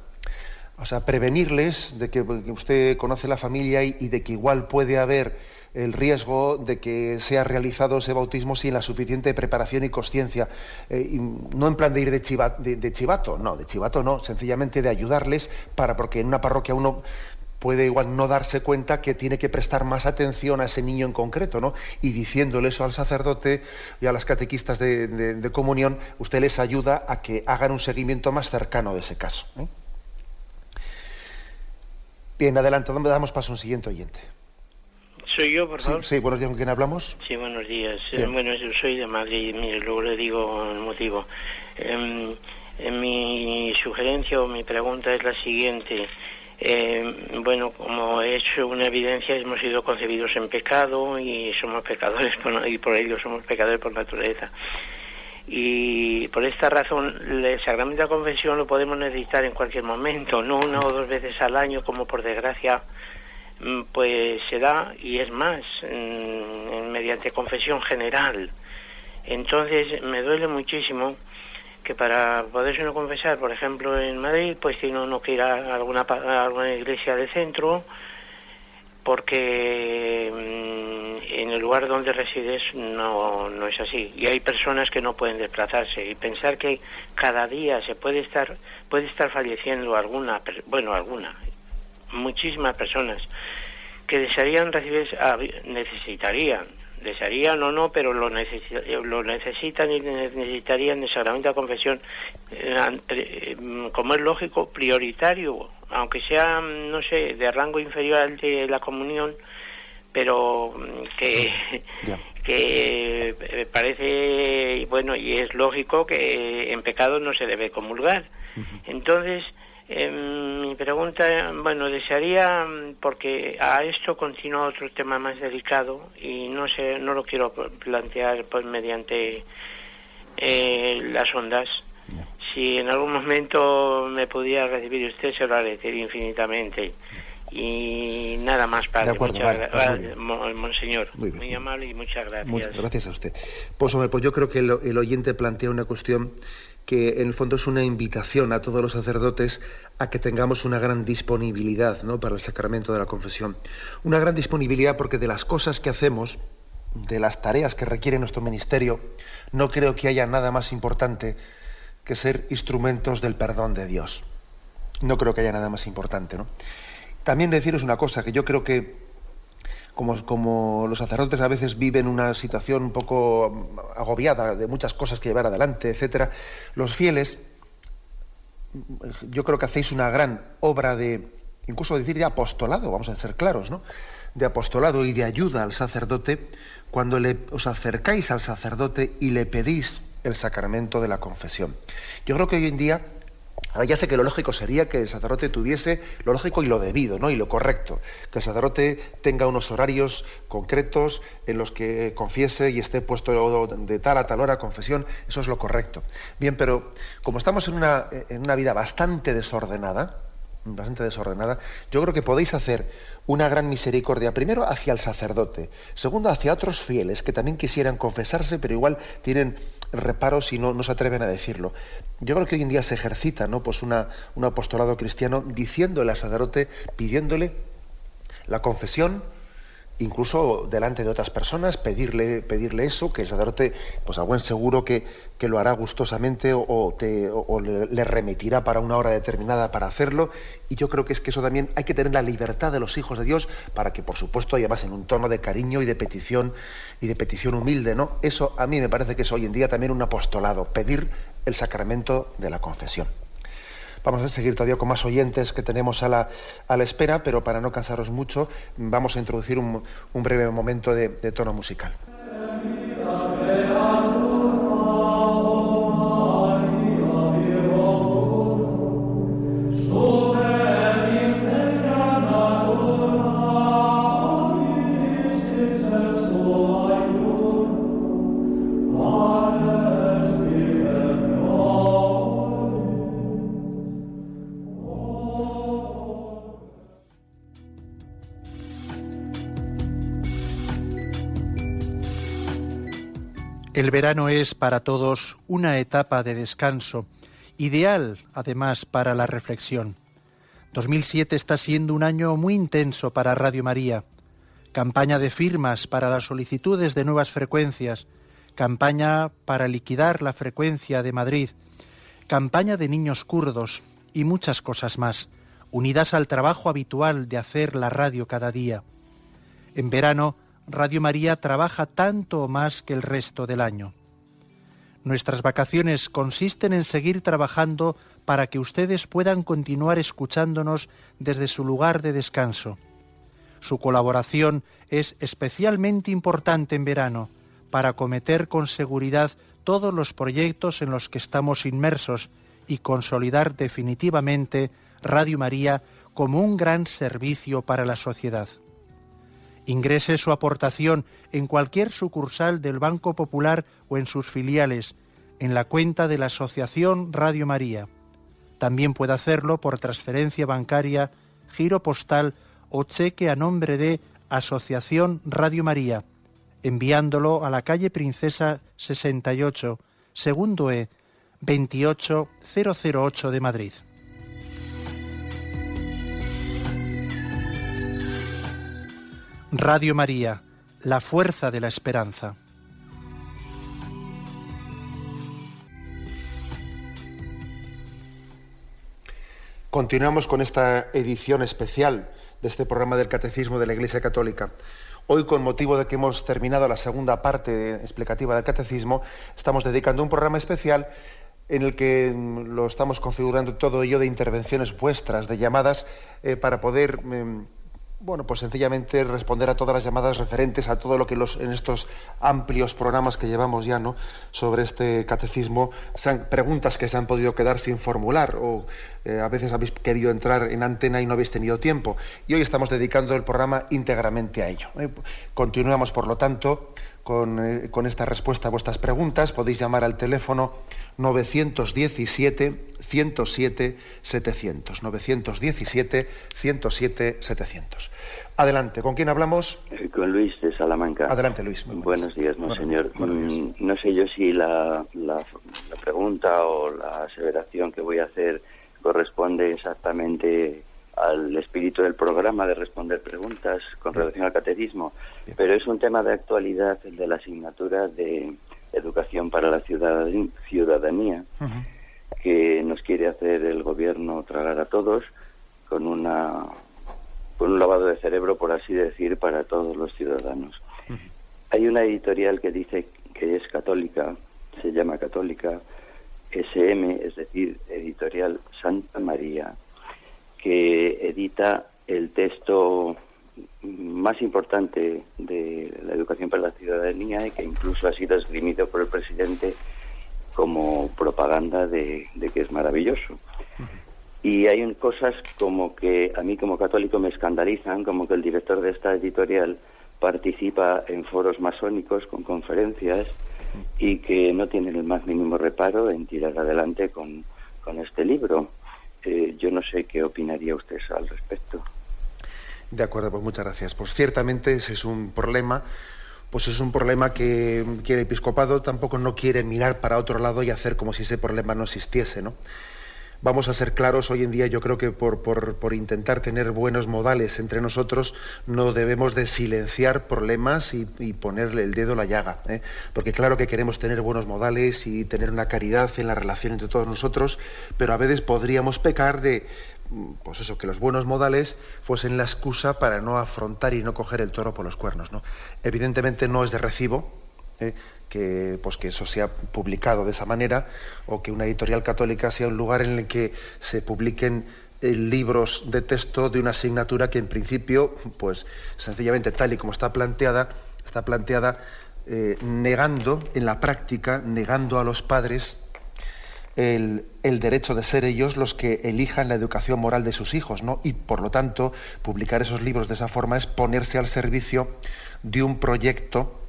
o sea, prevenirles de que, usted conoce la familia y, de que igual puede haber el riesgo de que sea realizado ese bautismo sin la suficiente preparación y conciencia. Eh, no en plan de ir de, de, chivato, no, de chivato no, sencillamente de ayudarles para, porque en una parroquia uno puede igual no darse cuenta que tiene que prestar más atención a ese niño en concreto, ¿no? Y diciéndole eso al sacerdote y a las catequistas de, comunión, usted les ayuda a que hagan un seguimiento más cercano de ese caso. ¿eh? Bien, adelante, ¿dónde damos paso a un siguiente oyente? Soy yo, por favor. Sí, buenos días, ¿con quién hablamos? Sí, buenos días. Eh, bueno, yo soy de Madrid, mire, luego le digo el motivo. Em, mi sugerencia o mi pregunta es la siguiente. Eh, bueno, como he hecho una evidencia, hemos sido concebidos en pecado y somos pecadores por, y por ello somos pecadores por naturaleza. Y por esta razón, el sacramento de confesión lo podemos necesitar en cualquier momento, no una o dos veces al año, como por desgracia mm, pues se da, y es más, mm, mediante confesión general. Entonces, me duele muchísimo que para poderse uno confesar, por ejemplo, en Madrid, pues tiene uno que ir a alguna, alguna iglesia del centro, porque mm, en el lugar donde resides no, no es así. Y hay personas que no pueden desplazarse. Y pensar que cada día se puede estar, puede estar falleciendo alguna, bueno, alguna, muchísimas personas que desearían recibir, ah, necesitarían desearían o no, pero lo, lo necesitan y necesitarían el sacramento de confesión, eh, eh, como es lógico, prioritario, aunque sea, no sé, de rango inferior al de la comunión, pero mm, que, que eh, parece, bueno, y es lógico que en pecado no se debe comulgar. Entonces, eh, mi pregunta, bueno, desearía, porque a esto continúa otro tema más delicado y no sé, no lo quiero plantear pues mediante eh, las ondas. Si en algún momento me pudiera recibir usted, se lo agradecería infinitamente. Y nada más, para muchas gracias, monseñor. Muy, amable y muchas gracias. Muchas gracias a usted. Pues, hombre, pues yo creo que el oyente plantea una cuestión que en el fondo es una invitación a todos los sacerdotes a que tengamos una gran disponibilidad ¿no? para el sacramento de la confesión. Una gran disponibilidad porque de las cosas que hacemos, de las tareas que requiere nuestro ministerio, no creo que haya nada más importante que ser instrumentos del perdón de Dios. No creo que haya nada más importante. ¿no? También deciros una cosa, que yo creo que como, los sacerdotes a veces viven una situación un poco agobiada de muchas cosas que llevar adelante, etcétera, los fieles, yo creo que hacéis una gran obra de, incluso decir de apostolado, vamos a ser claros, ¿no? De apostolado y de ayuda al sacerdote cuando le, os acercáis al sacerdote y le pedís el sacramento de la confesión. Yo creo que hoy en día Ahora ya sé que lo lógico sería que el sacerdote tuviese lo lógico y lo debido, ¿no? Y lo correcto. Que el sacerdote tenga unos horarios concretos en los que confiese y esté puesto de tal a tal hora confesión. Eso es lo correcto. Bien, pero como estamos en una, en una vida bastante desordenada, bastante desordenada, yo creo que podéis hacer una gran misericordia, primero hacia el sacerdote, segundo hacia otros fieles que también quisieran confesarse, pero igual tienen reparos y no, no se atreven a decirlo. Yo creo que hoy en día se ejercita ¿no? pues una, un apostolado cristiano diciéndole al sacerdote, pidiéndole la confesión, incluso delante de otras personas, pedirle, pedirle eso, que el sacerdote, pues a buen seguro que, que lo hará gustosamente o, te, o le, remitirá para una hora determinada para hacerlo. Y yo creo que es que eso también hay que tener la libertad de los hijos de Dios para que, por supuesto, además en un tono de cariño y de petición y de petición humilde, ¿no? Eso a mí me parece que es hoy en día también un apostolado, pedir el sacramento de la confesión. Vamos a seguir todavía con más oyentes que tenemos a la, espera, pero para no cansaros mucho, vamos a introducir un, breve momento de tono musical. El verano es para todos una etapa de descanso, ideal además para la reflexión. 2007 está siendo un año muy intenso para Radio María. Campaña de firmas para las solicitudes de nuevas frecuencias, campaña para liquidar la frecuencia de Madrid, campaña de niños kurdos y muchas cosas más, unidas al trabajo habitual de hacer la radio cada día. En verano, Radio María trabaja tanto o más que el resto del año. Nuestras vacaciones consisten en seguir trabajando para que ustedes puedan continuar escuchándonos desde su lugar de descanso. Su colaboración es especialmente importante en verano para acometer con seguridad todos los proyectos en los que estamos inmersos y consolidar definitivamente Radio María como un gran servicio para la sociedad. Ingrese su aportación en cualquier sucursal del Banco Popular o en sus filiales, en la cuenta de la Asociación Radio María. También puede hacerlo por transferencia bancaria, giro postal o cheque a nombre de Asociación Radio María, enviándolo a la calle Princesa 68, segundo E, 28008 de Madrid. Radio María, la fuerza de la esperanza. Continuamos con esta edición especial de este programa del Catecismo de la Iglesia Católica. Hoy, con motivo de que hemos terminado la segunda parte explicativa del Catecismo, estamos dedicando un programa especial en el que lo estamos configurando todo ello de intervenciones vuestras, de llamadas, eh, para poder mm, bueno, pues sencillamente responder a todas las llamadas referentes a todo lo que los, en estos amplios programas que llevamos ya, ¿no? Sobre este catecismo, sean preguntas que se han podido quedar sin formular o eh, a veces habéis querido entrar en antena y no habéis tenido tiempo. Y hoy estamos dedicando el programa íntegramente a ello. ¿eh? Continuamos, por lo tanto, con, eh, con esta respuesta a vuestras preguntas. Podéis llamar al teléfono 917 107 700. 917 107 700. Adelante, ¿con quién hablamos? Eh, con Luis de Salamanca. Adelante, Luis. Buenos días, monseñor. Mm, no sé yo si la, la, pregunta o la aseveración que voy a hacer corresponde exactamente al espíritu del programa de responder preguntas con relación al catecismo, pero es un tema de actualidad, el de la asignatura de educación para la ciudadanía que nos quiere hacer el gobierno tragar a todos con una con un lavado de cerebro por así decir para todos los ciudadanos. Hay una editorial que dice que es católica, se llama católica SM, es decir, editorial Santa María, que edita el texto más importante de la educación para la ciudadanía y que incluso ha sido esgrimido por el presidente como propaganda de, que es maravilloso. Y hay cosas como que a mí como católico me escandalizan, como que el director de esta editorial participa en foros masónicos con conferencias y que no tiene el más mínimo reparo en tirar adelante con, este libro. Eh, yo no sé qué opinaría usted al respecto. De acuerdo, pues muchas gracias. Pues ciertamente ese es un problema, pues es un problema que, el episcopado tampoco no quiere mirar para otro lado y hacer como si ese problema no existiese, ¿no? Vamos a ser claros, hoy en día yo creo que por, intentar tener buenos modales entre nosotros no debemos de silenciar problemas y, ponerle el dedo a la llaga. ¿eh? Porque claro que queremos tener buenos modales y tener una caridad en la relación entre todos nosotros, pero a veces podríamos pecar de, pues eso, que los buenos modales fuesen la excusa para no afrontar y no coger el toro por los cuernos. ¿no? Evidentemente no es de recibo ¿eh? que, pues que eso sea publicado de esa manera o que una editorial católica sea un lugar en el que se publiquen eh, libros de texto de una asignatura que en principio, pues sencillamente tal y como está planteada, está planteada eh, negando en la práctica, negando a los padres el, derecho de ser ellos los que elijan la educación moral de sus hijos, ¿no? Y por lo tanto, publicar esos libros de esa forma es ponerse al servicio de un proyecto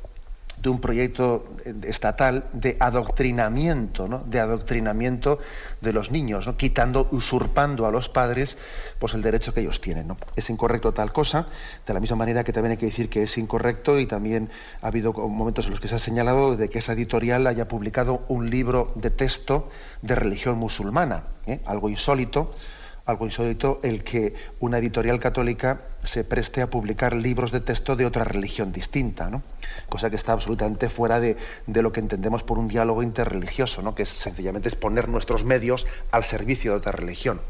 de un proyecto estatal de adoctrinamiento, de adoctrinamiento de los niños, quitando, usurpando a los padres pues el derecho que ellos tienen. Es incorrecto tal cosa, de la misma manera que también hay que decir que es incorrecto y también ha habido momentos en los que se ha señalado de que esa editorial haya publicado un libro de texto de religión musulmana, ¿eh? algo insólito algo insólito el que una editorial católica se preste a publicar libros de texto de otra religión distinta, ¿no? cosa que está absolutamente fuera de, lo que entendemos por un diálogo interreligioso, ¿no? que es, sencillamente es poner nuestros medios al servicio de otra religión.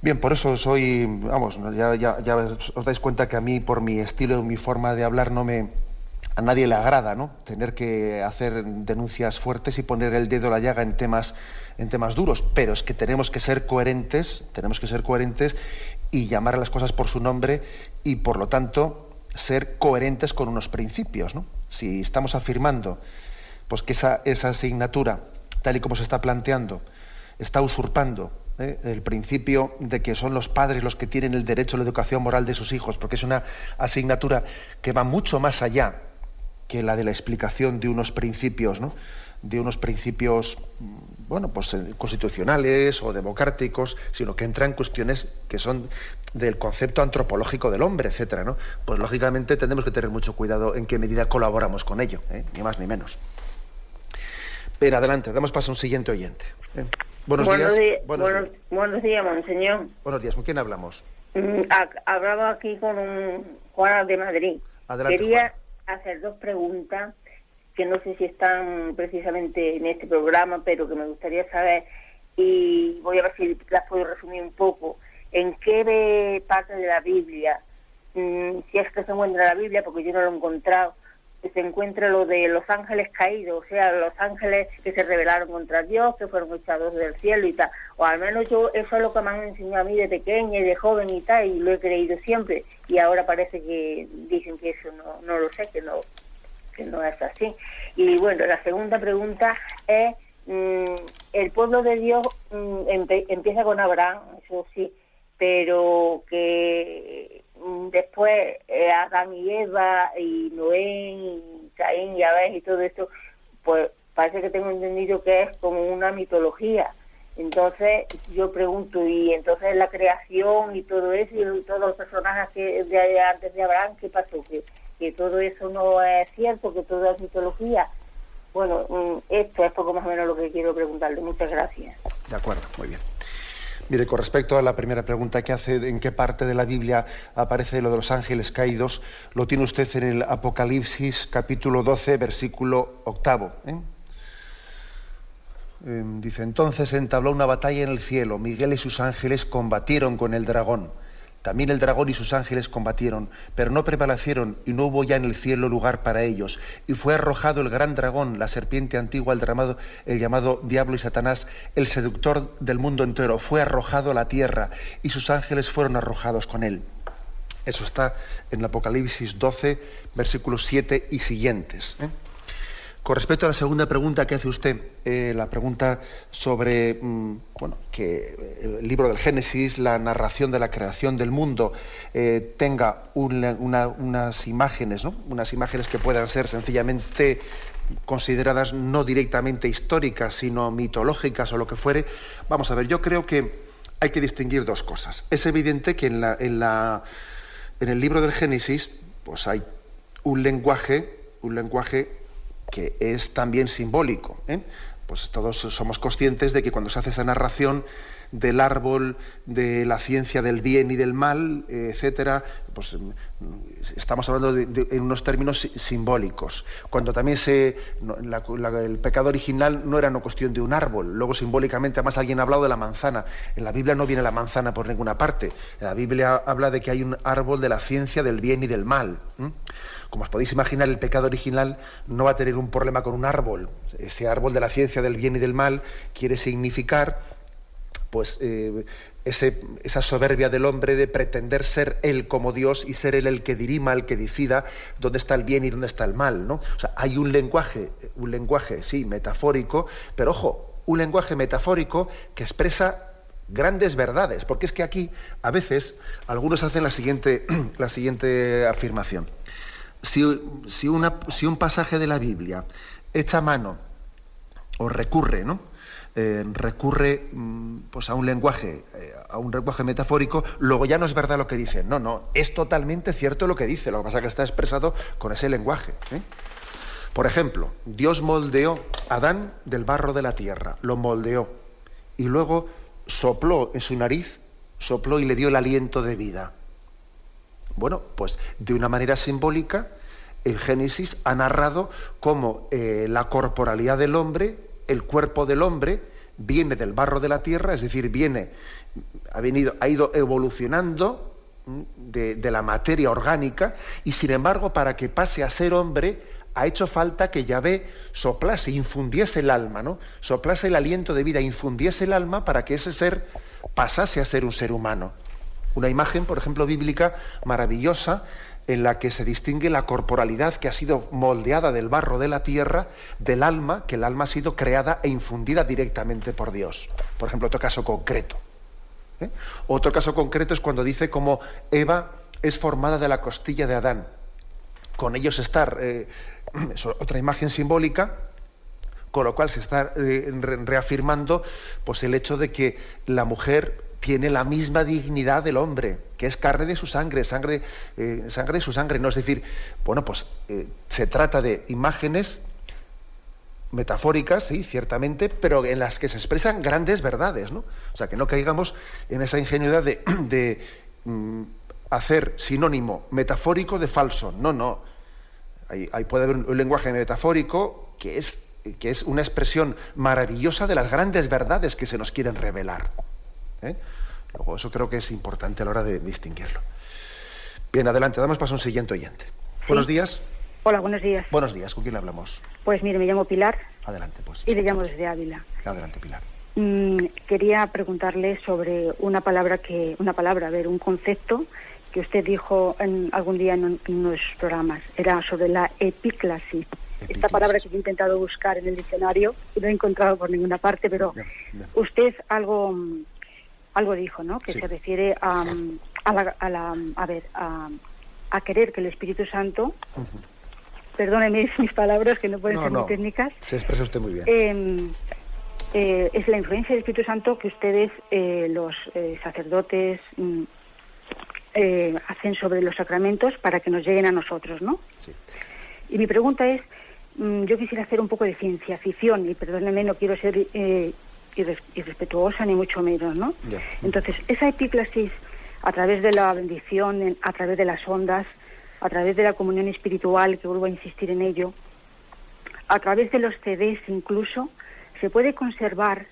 Bien, por eso soy, vamos, ya, ya, os dais cuenta que a mí, por mi estilo y mi forma de hablar, no me, a nadie le agrada, ¿no? Tener que hacer denuncias fuertes y poner el dedo a la llaga en temas en temas duros, pero es que tenemos que ser coherentes, tenemos que ser coherentes y llamar a las cosas por su nombre y por lo tanto ser coherentes con unos principios. Si estamos afirmando pues, que esa, esa asignatura, tal y como se está planteando, está usurpando ¿eh? el principio de que son los padres los que tienen el derecho a la educación moral de sus hijos, porque es una asignatura que va mucho más allá que la de la explicación de unos principios, ¿no? De unos principios bueno, pues eh, constitucionales o democráticos, sino que entra en cuestiones que son del concepto antropológico del hombre, etcétera, ¿no? Pues lógicamente tenemos que tener mucho cuidado en qué medida colaboramos con ello, ¿eh? ni más ni menos. Pero adelante, damos paso a un siguiente oyente. ¿eh? Buenos, días. buenos, días. monseñor. Buenos días, ¿con quién hablamos? Mm, hablaba aquí con un Juan de Madrid. Quería hacer dos preguntas que no sé si están precisamente en este programa, pero que me gustaría saber, y voy a ver si las puedo resumir un poco, en qué parte de la Biblia, mm, si es que se encuentra la Biblia, porque yo no lo he encontrado, se encuentra lo de los ángeles caídos, o sea, los ángeles que se rebelaron contra Dios, que fueron echados del cielo y tal. O al menos yo, eso es lo que me han enseñado a mí de pequeña y de joven y tal, y lo he creído siempre. Y ahora parece que dicen que eso no, no lo sé, que no, que no es así. Y bueno, la segunda pregunta es, mm, el pueblo de Dios mm, empieza con Abraham, eso sí, pero que mm, después eh, Adán y Eva y Noé y Caín y Abel y todo esto, pues parece que tengo entendido que es como una mitología. Entonces yo pregunto, y entonces la creación y todo eso, y todos los personajes que de antes de Abraham, ¿qué pasó? ¿Qué, que todo eso no es cierto, que todo es mitología. Bueno, mm, esto es poco más o menos lo que quiero preguntarle. Muchas gracias. De acuerdo, muy bien. Mire, con respecto a la primera pregunta que hace, ¿en qué parte de la Biblia aparece lo de los ángeles caídos? Lo tiene usted en el Apocalipsis capítulo 12, versículo octavo. ¿eh? Em, dice, entonces entabló una batalla en el cielo. Miguel y sus ángeles combatieron con el dragón también el dragón y sus ángeles combatieron, pero no prevalecieron y no hubo ya en el cielo lugar para ellos. Y fue arrojado el gran dragón, la serpiente antigua, el, llamado, Diablo y Satanás, el seductor del mundo entero. Fue arrojado a la tierra y sus ángeles fueron arrojados con él. Eso está en el Apocalipsis 12, versículos 7 y siguientes. ¿eh? Con respecto a la segunda pregunta que hace usted, eh, la pregunta sobre mm, bueno, que eh, el libro del Génesis, la narración de la creación del mundo, eh, tenga unas imágenes, ¿no? unas imágenes que puedan ser sencillamente consideradas no directamente históricas, sino mitológicas o lo que fuere. Vamos a ver, yo creo que hay que distinguir dos cosas. Es evidente que en, en el libro del Génesis, pues hay un lenguaje, un lenguaje que es también simbólico. ¿eh? Pues todos somos conscientes de que cuando se hace esa narración del árbol de la ciencia del bien y del mal, etcétera, pues mm, estamos hablando de, en unos términos simbólicos. Cuando también se el pecado original no era una cuestión de un árbol, luego simbólicamente además alguien ha hablado de la manzana. En la Biblia no viene la manzana por ninguna parte. La Biblia habla de que hay un árbol de la ciencia del bien y del mal. Como os podéis imaginar, el pecado original no va a tener un problema con un árbol. Ese árbol de la ciencia del bien y del mal quiere significar pues eh, esa soberbia del hombre de pretender ser él como Dios y ser él el que dirima, el que decida dónde está el bien y dónde está el mal, ¿no? O sea, hay un lenguaje, un lenguaje, sí, metafórico, pero ojo, un lenguaje metafórico que expresa grandes verdades, porque es que aquí a veces algunos hacen la siguiente, la siguiente afirmación si, una, si un pasaje de la Biblia echa mano o recurre, ¿no? Eh, recurre mm, pues a un lenguaje, eh, a un lenguaje metafórico, luego ya no es verdad lo que dice. No, no, es totalmente cierto lo que dice, lo que pasa es que está expresado con ese lenguaje. ¿eh? Por ejemplo, Dios moldeó a Adán del barro de la tierra, lo moldeó, y luego sopló en su nariz, sopló y le dio el aliento de vida. Bueno, pues de una manera simbólica, el Génesis ha narrado cómo la corporalidad del hombre el cuerpo del hombre viene del barro de la tierra, es decir, viene, ha, venido, ha ido evolucionando de, la materia orgánica y sin embargo para que pase a ser hombre ha hecho falta que Yahvé soplase, infundiese el alma, ¿no? Soplase el aliento de vida, infundiese el alma para que ese ser pasase a ser un ser humano. Una imagen, por ejemplo, bíblica maravillosa en la que se distingue la corporalidad que ha sido moldeada del barro de la tierra, del alma, que el alma ha sido creada e infundida directamente por Dios. Por ejemplo, otro caso concreto. ¿eh? Otro caso concreto es cuando dice cómo Eva es formada de la costilla de Adán. Con ellos estar, eh, otra imagen simbólica, con lo cual se está eh, reafirmando pues, el hecho de que la mujer tiene la misma dignidad del hombre, que es carne de su sangre, sangre, eh, sangre de su sangre. No es decir, bueno, pues eh, se trata de imágenes metafóricas, sí, ciertamente, pero en las que se expresan grandes verdades, ¿no? O sea, que no caigamos en esa ingenuidad de, mm, hacer sinónimo metafórico de falso. No, no. Hay, puede haber un, lenguaje metafórico que es, que es una expresión maravillosa de las grandes verdades que se nos quieren revelar. ¿eh? Eso creo que es importante a la hora de distinguirlo. Bien, adelante, damos paso a un siguiente oyente. Buenos días. Hola, buenos días. Buenos días, ¿con quién le hablamos? Pues mire, me llamo Pilar. Adelante, pues. Y le llamo desde Ávila. Adelante, Pilar. Mm, quería preguntarle sobre una palabra que, una palabra, a ver, un concepto que usted dijo en, algún día en, unos programas. Era sobre la epíclasis. Esta palabra que he intentado buscar en el diccionario y no he encontrado por ninguna parte, pero usted algo algo dijo, ¿no? Que se refiere a, a, la, a, la, a ver, a, a, querer que el Espíritu Santo, perdóneme mis palabras que no pueden ser muy técnicas. Se expresa usted muy bien. Em, eh, es la influencia del Espíritu Santo que ustedes, eh, los eh, sacerdotes, mm, hacen sobre los sacramentos para que nos lleguen a nosotros, ¿no? Sí. Y mi pregunta es, mm, yo quisiera hacer un poco de ciencia ficción, y perdóneme, no quiero ser irrespetuosa ni mucho menos, ¿no? Entonces, esa epíclasis a través de la bendición, a través de las ondas, a través de la comunión espiritual, que vuelvo a insistir en ello, a través de los CDs incluso, se puede conservar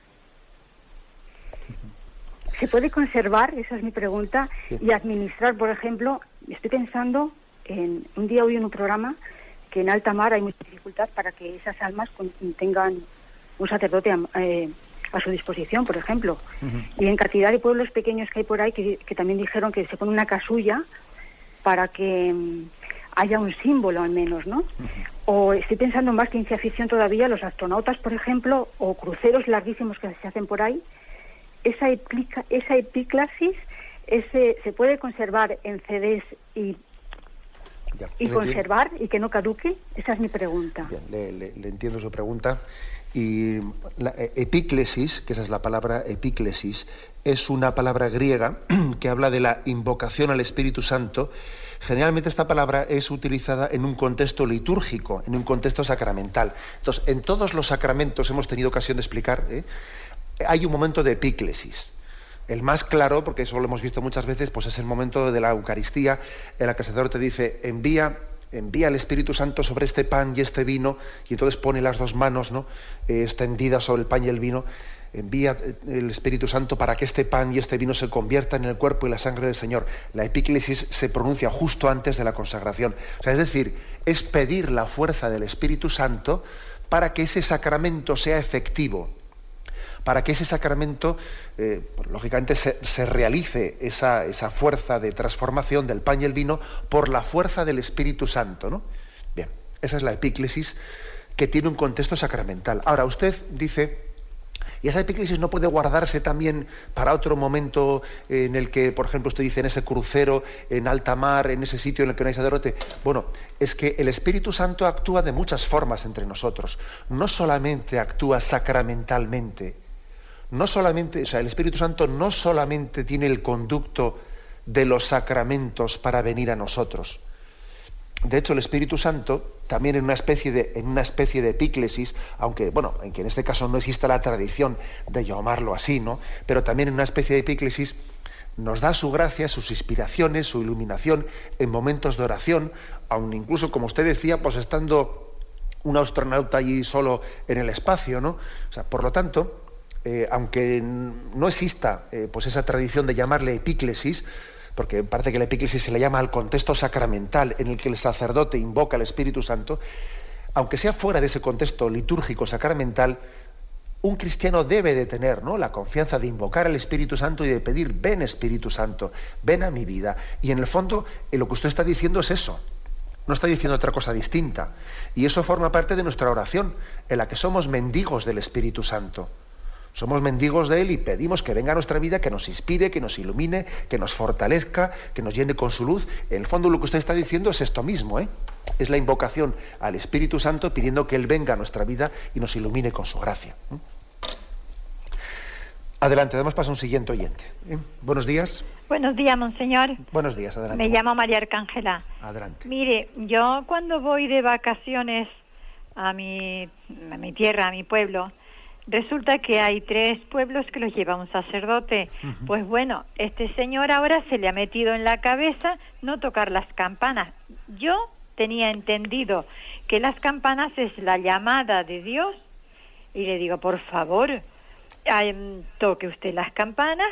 ¿Se puede conservar? Esa es mi pregunta. Y administrar, por ejemplo, estoy pensando en un día hoy en un programa que en alta mar hay mucha dificultad para que esas almas tengan un sacerdote eh, a su disposición, por ejemplo. Y en cantidad de pueblos pequeños que hay por ahí que, también dijeron que se pone una casulla para que mm, haya un símbolo al menos, ¿no? O estoy pensando en más ciencia ficción todavía, los astronautas, por ejemplo, o cruceros larguísimos que se hacen por ahí, esa, esa epiclasis ese, se puede conservar en CDs y y conservar y que no caduque? Esa es mi pregunta. le, le, entiendo su pregunta. Y la e, epíclesis, que esa es la palabra epíclesis, es una palabra griega que habla de la invocación al Espíritu Santo. Generalmente esta palabra es utilizada en un contexto litúrgico, en un contexto sacramental. Entonces, en todos los sacramentos hemos tenido ocasión de explicar, ¿eh? hay un momento de epíclesis. El más claro, porque eso lo hemos visto muchas veces, pues es el momento de la Eucaristía, en la que el sacerdote dice, envía envía el Espíritu Santo sobre este pan y este vino, y entonces pone las dos manos ¿no? Eh, extendidas sobre el pan y el vino, envía eh, el Espíritu Santo para que este pan y este vino se conviertan en el cuerpo y la sangre del Señor. La epíclesis se pronuncia justo antes de la consagración. O sea, es decir, es pedir la fuerza del Espíritu Santo para que ese sacramento sea efectivo para que ese sacramento, eh, lógicamente, se, realice esa, fuerza de transformación del pan y el vino por la fuerza del Espíritu Santo. ¿no? Bien, esa es la epíclesis que tiene un contexto sacramental. Ahora, usted dice, Y esa epíclesis no puede guardarse también para otro momento en el que, por ejemplo, usted dice en ese crucero, en alta mar, en ese sitio en el que no hay sacerdote. Bueno, es que el Espíritu Santo actúa de muchas formas entre nosotros. No solamente actúa sacramentalmente, no solamente, o sea, el Espíritu Santo no solamente tiene el conducto de los sacramentos para venir a nosotros. De hecho, el Espíritu Santo, también en una especie de, en una especie de epíclesis, aunque, bueno, en que en este caso no existe la tradición de llamarlo así, ¿no? Pero también en una especie de epíclesis nos da su gracia, sus inspiraciones, su iluminación en momentos de oración, aun incluso, como usted decía, pues estando un astronauta allí solo en el espacio, ¿no? O sea, por lo tanto, eh, aunque no exista eh, pues esa tradición de llamarle epíclesis, porque parece que la epíclesis se le llama al contexto sacramental en el que el sacerdote invoca al Espíritu Santo, aunque sea fuera de ese contexto litúrgico sacramental, un cristiano debe de tener ¿no? la confianza de invocar al Espíritu Santo y de pedir, ven Espíritu Santo, ven a mi vida. Y en el fondo eh, lo que usted está diciendo es eso, no está diciendo otra cosa distinta. Y eso forma parte de nuestra oración, en la que somos mendigos del Espíritu Santo. Somos mendigos de Él y pedimos que venga a nuestra vida, que nos inspire, que nos ilumine, que nos fortalezca, que nos llene con su luz. En el fondo lo que usted está diciendo es esto mismo, ¿eh? Es la invocación al Espíritu Santo pidiendo que Él venga a nuestra vida y nos ilumine con su gracia. ¿eh? Adelante, damos paso a un siguiente oyente. ¿eh? Buenos días. Buenos días, monseñor. Buenos días, adelante. Me llamo María Arcángela. Adelante. Mire, yo cuando voy de vacaciones a mi, a mi tierra, a mi pueblo, Resulta que hay tres pueblos que los lleva un sacerdote. Pues bueno, este señor ahora se le ha metido en la cabeza no tocar las campanas. Yo tenía entendido que las campanas es la llamada de Dios y le digo, por favor, toque usted las campanas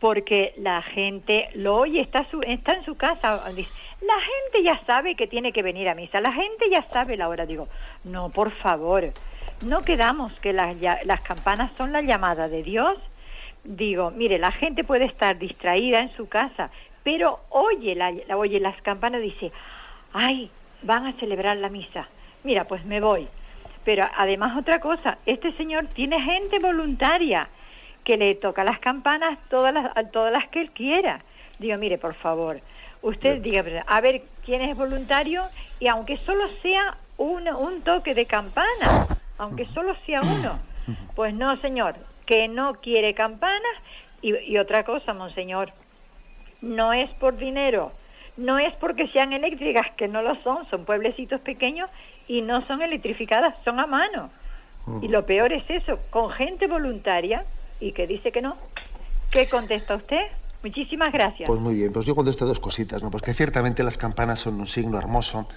porque la gente lo oye, está, está en su casa. la gente ya sabe que tiene que venir a misa, la gente ya sabe la hora. Digo, no, por favor no quedamos que las, las campanas son la llamada de Dios. Digo, mire, la gente puede estar distraída en su casa, pero oye, la, oye las campanas y dice, ay, van a celebrar la misa. Mira, pues me voy. Pero además otra cosa, este señor tiene gente voluntaria que le toca las campanas todas las, todas las que él quiera. Digo, mire, por favor, usted diga, a ver quién es voluntario y aunque solo sea un, un toque de campana, aunque solo sea uno. Pues no, señor, que no quiere campanas. Y, otra cosa, monseñor, no es por dinero, no es porque sean eléctricas, que no lo son, son pueblecitos pequeños y no son electrificadas, son a mano. Y lo peor es eso, con gente voluntaria y que dice que no. ¿Qué contesta usted? Muchísimas gracias. Pues muy bien, pues yo contesto dos cositas, ¿no? Pues que ciertamente las campanas son un signo hermoso,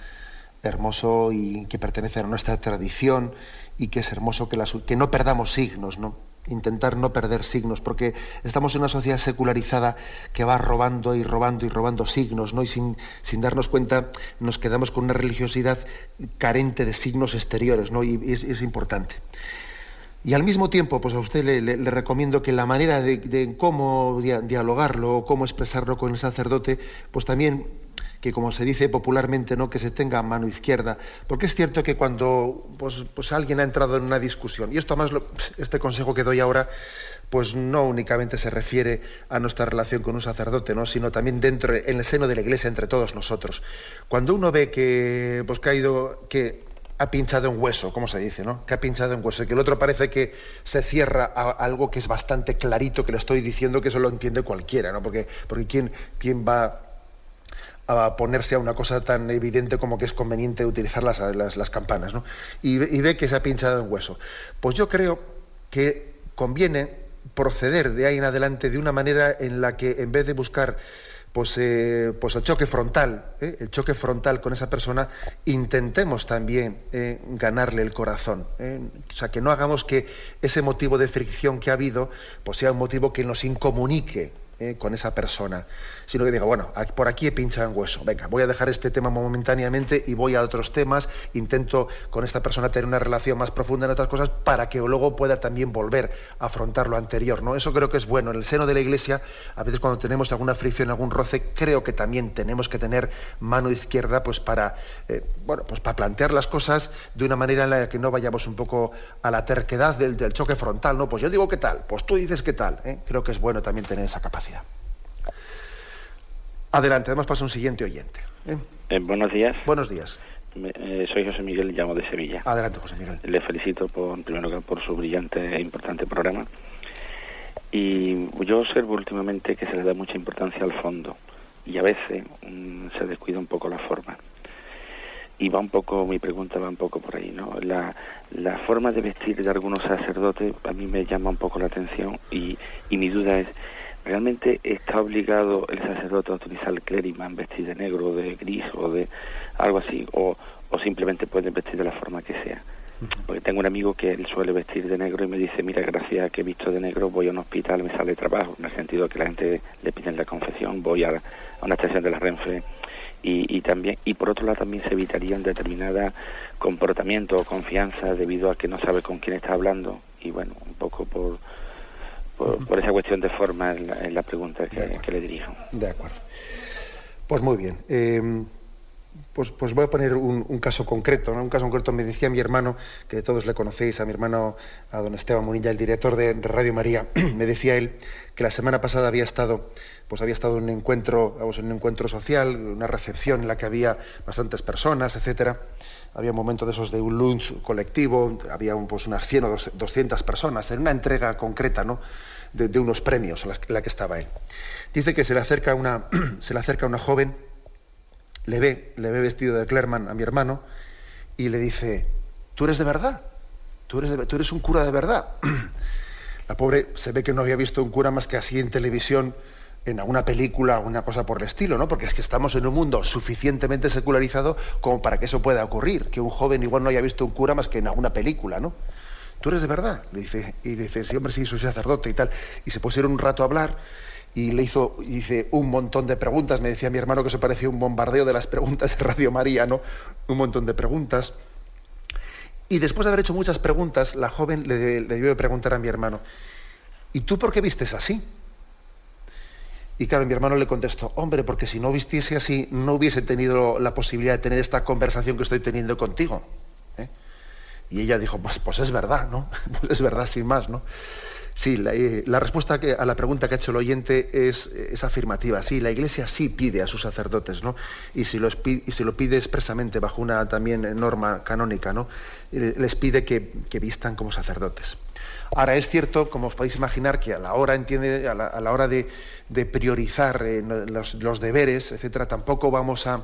hermoso y que pertenece a nuestra tradición y que es hermoso que, no perdamos signos, ¿no? intentar no perder signos, porque estamos en una sociedad secularizada que va robando y robando y robando signos, ¿no? Y sin, sin darnos cuenta nos quedamos con una religiosidad carente de signos exteriores, ¿no? Y, es, importante. Y al mismo tiempo, pues a usted le, recomiendo que la manera de, de cómo dialogarlo o cómo expresarlo con el sacerdote, pues también que como se dice popularmente, ¿no? que se tenga mano izquierda. Porque es cierto que cuando pues, pues alguien ha entrado en una discusión, y esto más este consejo que doy ahora, pues no únicamente se refiere a nuestra relación con un sacerdote, ¿no? sino también dentro, en el seno de la iglesia, entre todos nosotros. Cuando uno ve que, pues, que ha ido, que ha pinchado en hueso, como se dice, ¿no? Que ha pinchado en hueso, que el otro parece que se cierra a algo que es bastante clarito, que le estoy diciendo que eso lo entiende cualquiera, ¿no? Porque, porque ¿quién, quién va a ponerse a una cosa tan evidente como que es conveniente utilizar las, las, campanas, ¿no? Y, ve que se ha pinchado en hueso. Pues yo creo que conviene proceder de ahí en adelante de una manera en la que en vez de buscar pues, eh, pues el choque frontal, ¿eh? el choque frontal con esa persona, intentemos también eh, ganarle el corazón. O sea, que no hagamos que ese motivo de fricción que ha habido pues sea un motivo que nos incomunique con esa persona, sino que diga, bueno, por aquí he pinchado en hueso, venga, voy a dejar este tema momentáneamente y voy a otros temas, intento con esta persona tener una relación más profunda en otras cosas para que luego pueda también volver a afrontar lo anterior, ¿no? Eso creo que es bueno. En el seno de la Iglesia, a veces cuando tenemos alguna fricción, algún roce, creo que también tenemos que tener mano izquierda pues para, eh, bueno, pues para plantear las cosas de una manera en la que no vayamos un poco a la terquedad del, choque frontal, ¿no? Pues yo digo qué tal, pues tú dices qué tal, ¿eh? Creo que es bueno también tener esa capacidad. Adelante, además pasa un siguiente oyente. ¿eh? Eh, buenos días. Buenos días. Eh, soy José Miguel, llamo de Sevilla. Adelante, José Miguel. Le felicito por, primero por su brillante e importante programa. Y yo observo últimamente que se le da mucha importancia al fondo y a veces mm, se descuida un poco la forma. Y va un poco, mi pregunta va un poco por ahí, ¿no? La, la forma de vestir de algunos sacerdotes a mí me llama un poco la atención y, y mi duda es ¿Realmente está obligado el sacerdote a utilizar el clériman, vestir de negro, de gris o de algo así? ¿O, o simplemente puede vestir de la forma que sea? Porque tengo un amigo que él suele vestir de negro y me dice, mira, gracias a que he visto de negro voy a un hospital, me sale trabajo, en el sentido que la gente le pide la confesión, voy a, una estación de la Renfe y, y, también y por otro lado también se evitarían determinada comportamiento o confianza debido a que no sabe con quién está hablando y bueno, un poco por por, esa cuestión de forma en la, pregunta que, le dirijo. De acuerdo. Pues muy bien. Eh, pues, pues voy a poner un, caso concreto. Un caso concreto me decía mi hermano, que todos le conocéis, a mi hermano, a don Esteban Munilla, el director de, Radio María, me decía él que la semana pasada había estado, pues había estado en un encuentro, en un encuentro social, una recepción en la que había bastantes personas, etcétera. Había un momento de esos de un lunch colectivo, había pues, unas 100 o 200 personas, en una entrega concreta, ¿no? de, unos premios a la, que estaba él. Dice que se le acerca una, se le acerca una joven, le ve, le ve vestido de Clerman a mi hermano y le dice, ¿tú eres de verdad? ¿Tú eres, tú eres un cura de verdad? La pobre se ve que no había visto un cura más que así en televisión, en alguna película una cosa por el estilo, ¿no? Porque es que estamos en un mundo suficientemente secularizado como para que eso pueda ocurrir, que un joven igual no haya visto un cura más que en alguna película, ¿no? ¿tú eres de verdad? Le dice, y dice, sí, hombre, sí, soy sacerdote y tal. Y se pusieron un rato a hablar y le hizo, dice, un montón de preguntas. Me decía mi hermano que eso parecía un bombardeo de las preguntas de Radio María, ¿no? Un montón de preguntas. Y después de haber hecho muchas preguntas, la joven le, le de preguntar a mi hermano, ¿y tú por qué vistes así? Y claro, mi hermano le contestó, hombre, porque si no vistiese así, no hubiese tenido la posibilidad de tener esta conversación que estoy teniendo contigo. Y ella dijo, pues, pues es verdad, ¿no? Pues es verdad, sin más, ¿no? Sí, la, eh, respuesta que, a la pregunta que ha hecho el oyente es, afirmativa. Sí, la Iglesia sí pide a sus sacerdotes, ¿no? Y si, lo, y lo pide expresamente bajo una también norma canónica, ¿no? Eh, les pide que, vistan como sacerdotes. Ahora es cierto, como os podéis imaginar, que a la hora entiende, a la, hora de, priorizar eh, los, deberes, etcétera, tampoco vamos a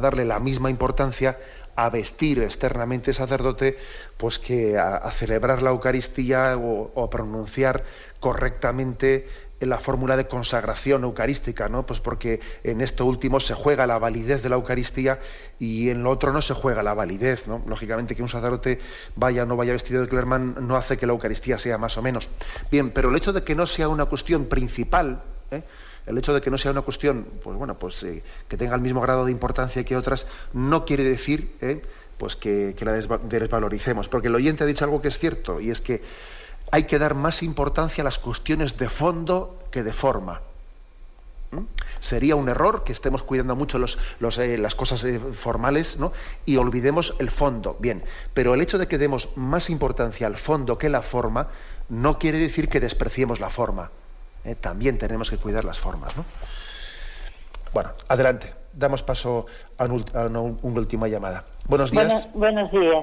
darle la misma importancia a vestir externamente sacerdote, pues que a, celebrar la Eucaristía o, a pronunciar correctamente la fórmula de consagración eucarística, ¿no? Pues porque en esto último se juega la validez de la Eucaristía y en lo otro no se juega la validez, ¿no? Lógicamente que un sacerdote vaya o no vaya vestido de clerman no hace que la Eucaristía sea más o menos. Bien, pero el hecho de que no sea una cuestión principal, ¿eh? El hecho de que no sea una cuestión, pues bueno, pues eh, que tenga el mismo grado de importancia que otras, no quiere decir eh, pues que, la desvaloricemos. Porque el oyente ha dicho algo que es cierto, y es que hay que dar más importancia a las cuestiones de fondo que de forma. ¿Mm? Sería un error que estemos cuidando mucho eh, las cosas formales y olvidemos el fondo. Bien, pero el hecho de que demos más importancia al fondo que la forma no quiere decir que despreciemos la forma. Eh, también tenemos que cuidar las formas. ¿no? Bueno, adelante. Damos paso a, una, última llamada. Buenos días. buenos días.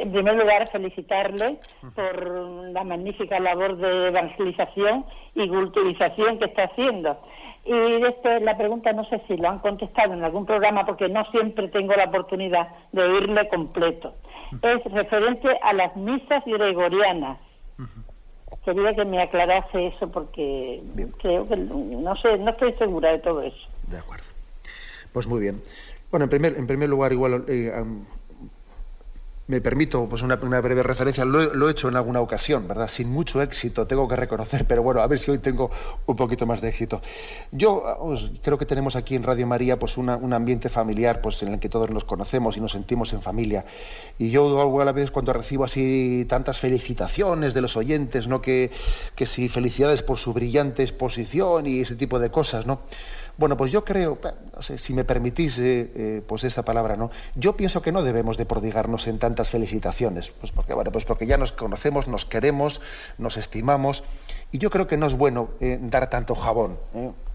En primer lugar, felicitarle por la magnífica labor de evangelización y culturización que está haciendo. Y después la pregunta no sé si lo han contestado en algún programa porque no siempre tengo la oportunidad de oírle completo. Es referente a las misas gregorianas quería que me aclarase eso porque creo que no sé, no estoy segura de todo eso. De acuerdo. Pues muy bien. Bueno, en primer, en primer lugar, igual eh, me permito pues una, breve referencia, lo, he hecho en alguna ocasión, ¿verdad? Sin mucho éxito, tengo que reconocer, pero bueno, a ver si hoy tengo un poquito más de éxito. Yo creo que tenemos aquí en Radio María pues un ambiente familiar pues en el que todos nos conocemos y nos sentimos en familia. Y yo a la vez cuando recibo así tantas felicitaciones de los oyentes, ¿no? Que, que si felicidades por su brillante exposición y ese tipo de cosas, ¿no? Bueno, pues yo creo, si me permitís eh, eh, pues esa palabra, ¿no? Yo pienso que no debemos de prodigarnos en tantas felicitaciones, pues porque, bueno, pues porque ya nos conocemos, nos queremos, nos estimamos, y yo creo que no es bueno eh, dar tanto jabón,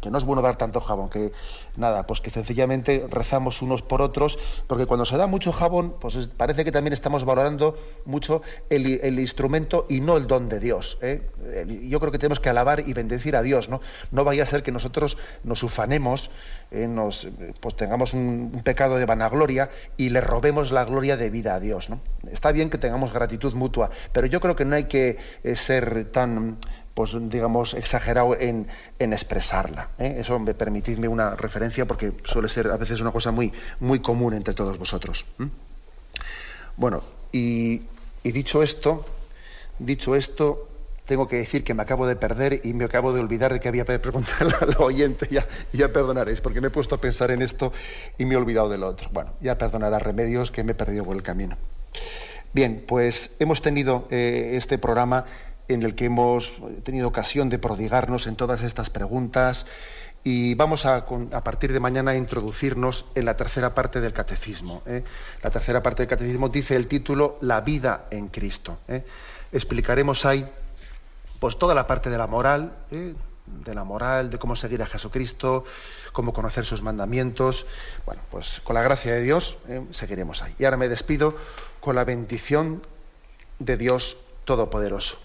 que no es bueno dar tanto jabón, que nada, pues que sencillamente rezamos unos por otros, porque cuando se da mucho jabón, pues parece que también estamos valorando mucho el, instrumento y no el don de Dios. ¿eh? Yo creo que tenemos que alabar y bendecir a Dios, ¿no? No vaya a ser que nosotros nos ufanemos, ¿eh? nos, pues tengamos un, pecado de vanagloria y le robemos la gloria de vida a Dios, ¿no? Está bien que tengamos gratitud mutua, pero yo creo que no hay que eh, ser tan pues digamos, exagerado en, expresarla. ¿eh? Eso me permitidme una referencia porque suele ser a veces una cosa muy, muy común entre todos vosotros. Bueno, y, dicho esto, dicho esto, tengo que decir que me acabo de perder y me acabo de olvidar de que había que preguntarle al oyente, ya, ya perdonaréis, porque me he puesto a pensar en esto y me he olvidado del otro. Bueno, ya perdonará remedios que me he perdido por el camino. Bien, pues hemos tenido eh, este programa en el que hemos tenido ocasión de prodigarnos en todas estas preguntas y vamos a, partir de mañana a introducirnos en la tercera parte del catecismo. ¿eh? La tercera parte del catecismo dice el título La vida en Cristo. ¿eh? Explicaremos ahí pues toda la parte de la moral, ¿eh? de la moral, de cómo seguir a Jesucristo, cómo conocer sus mandamientos. Bueno, pues con la gracia de Dios seguiremos ahí. Y ahora me despido con la bendición de Dios Todopoderoso.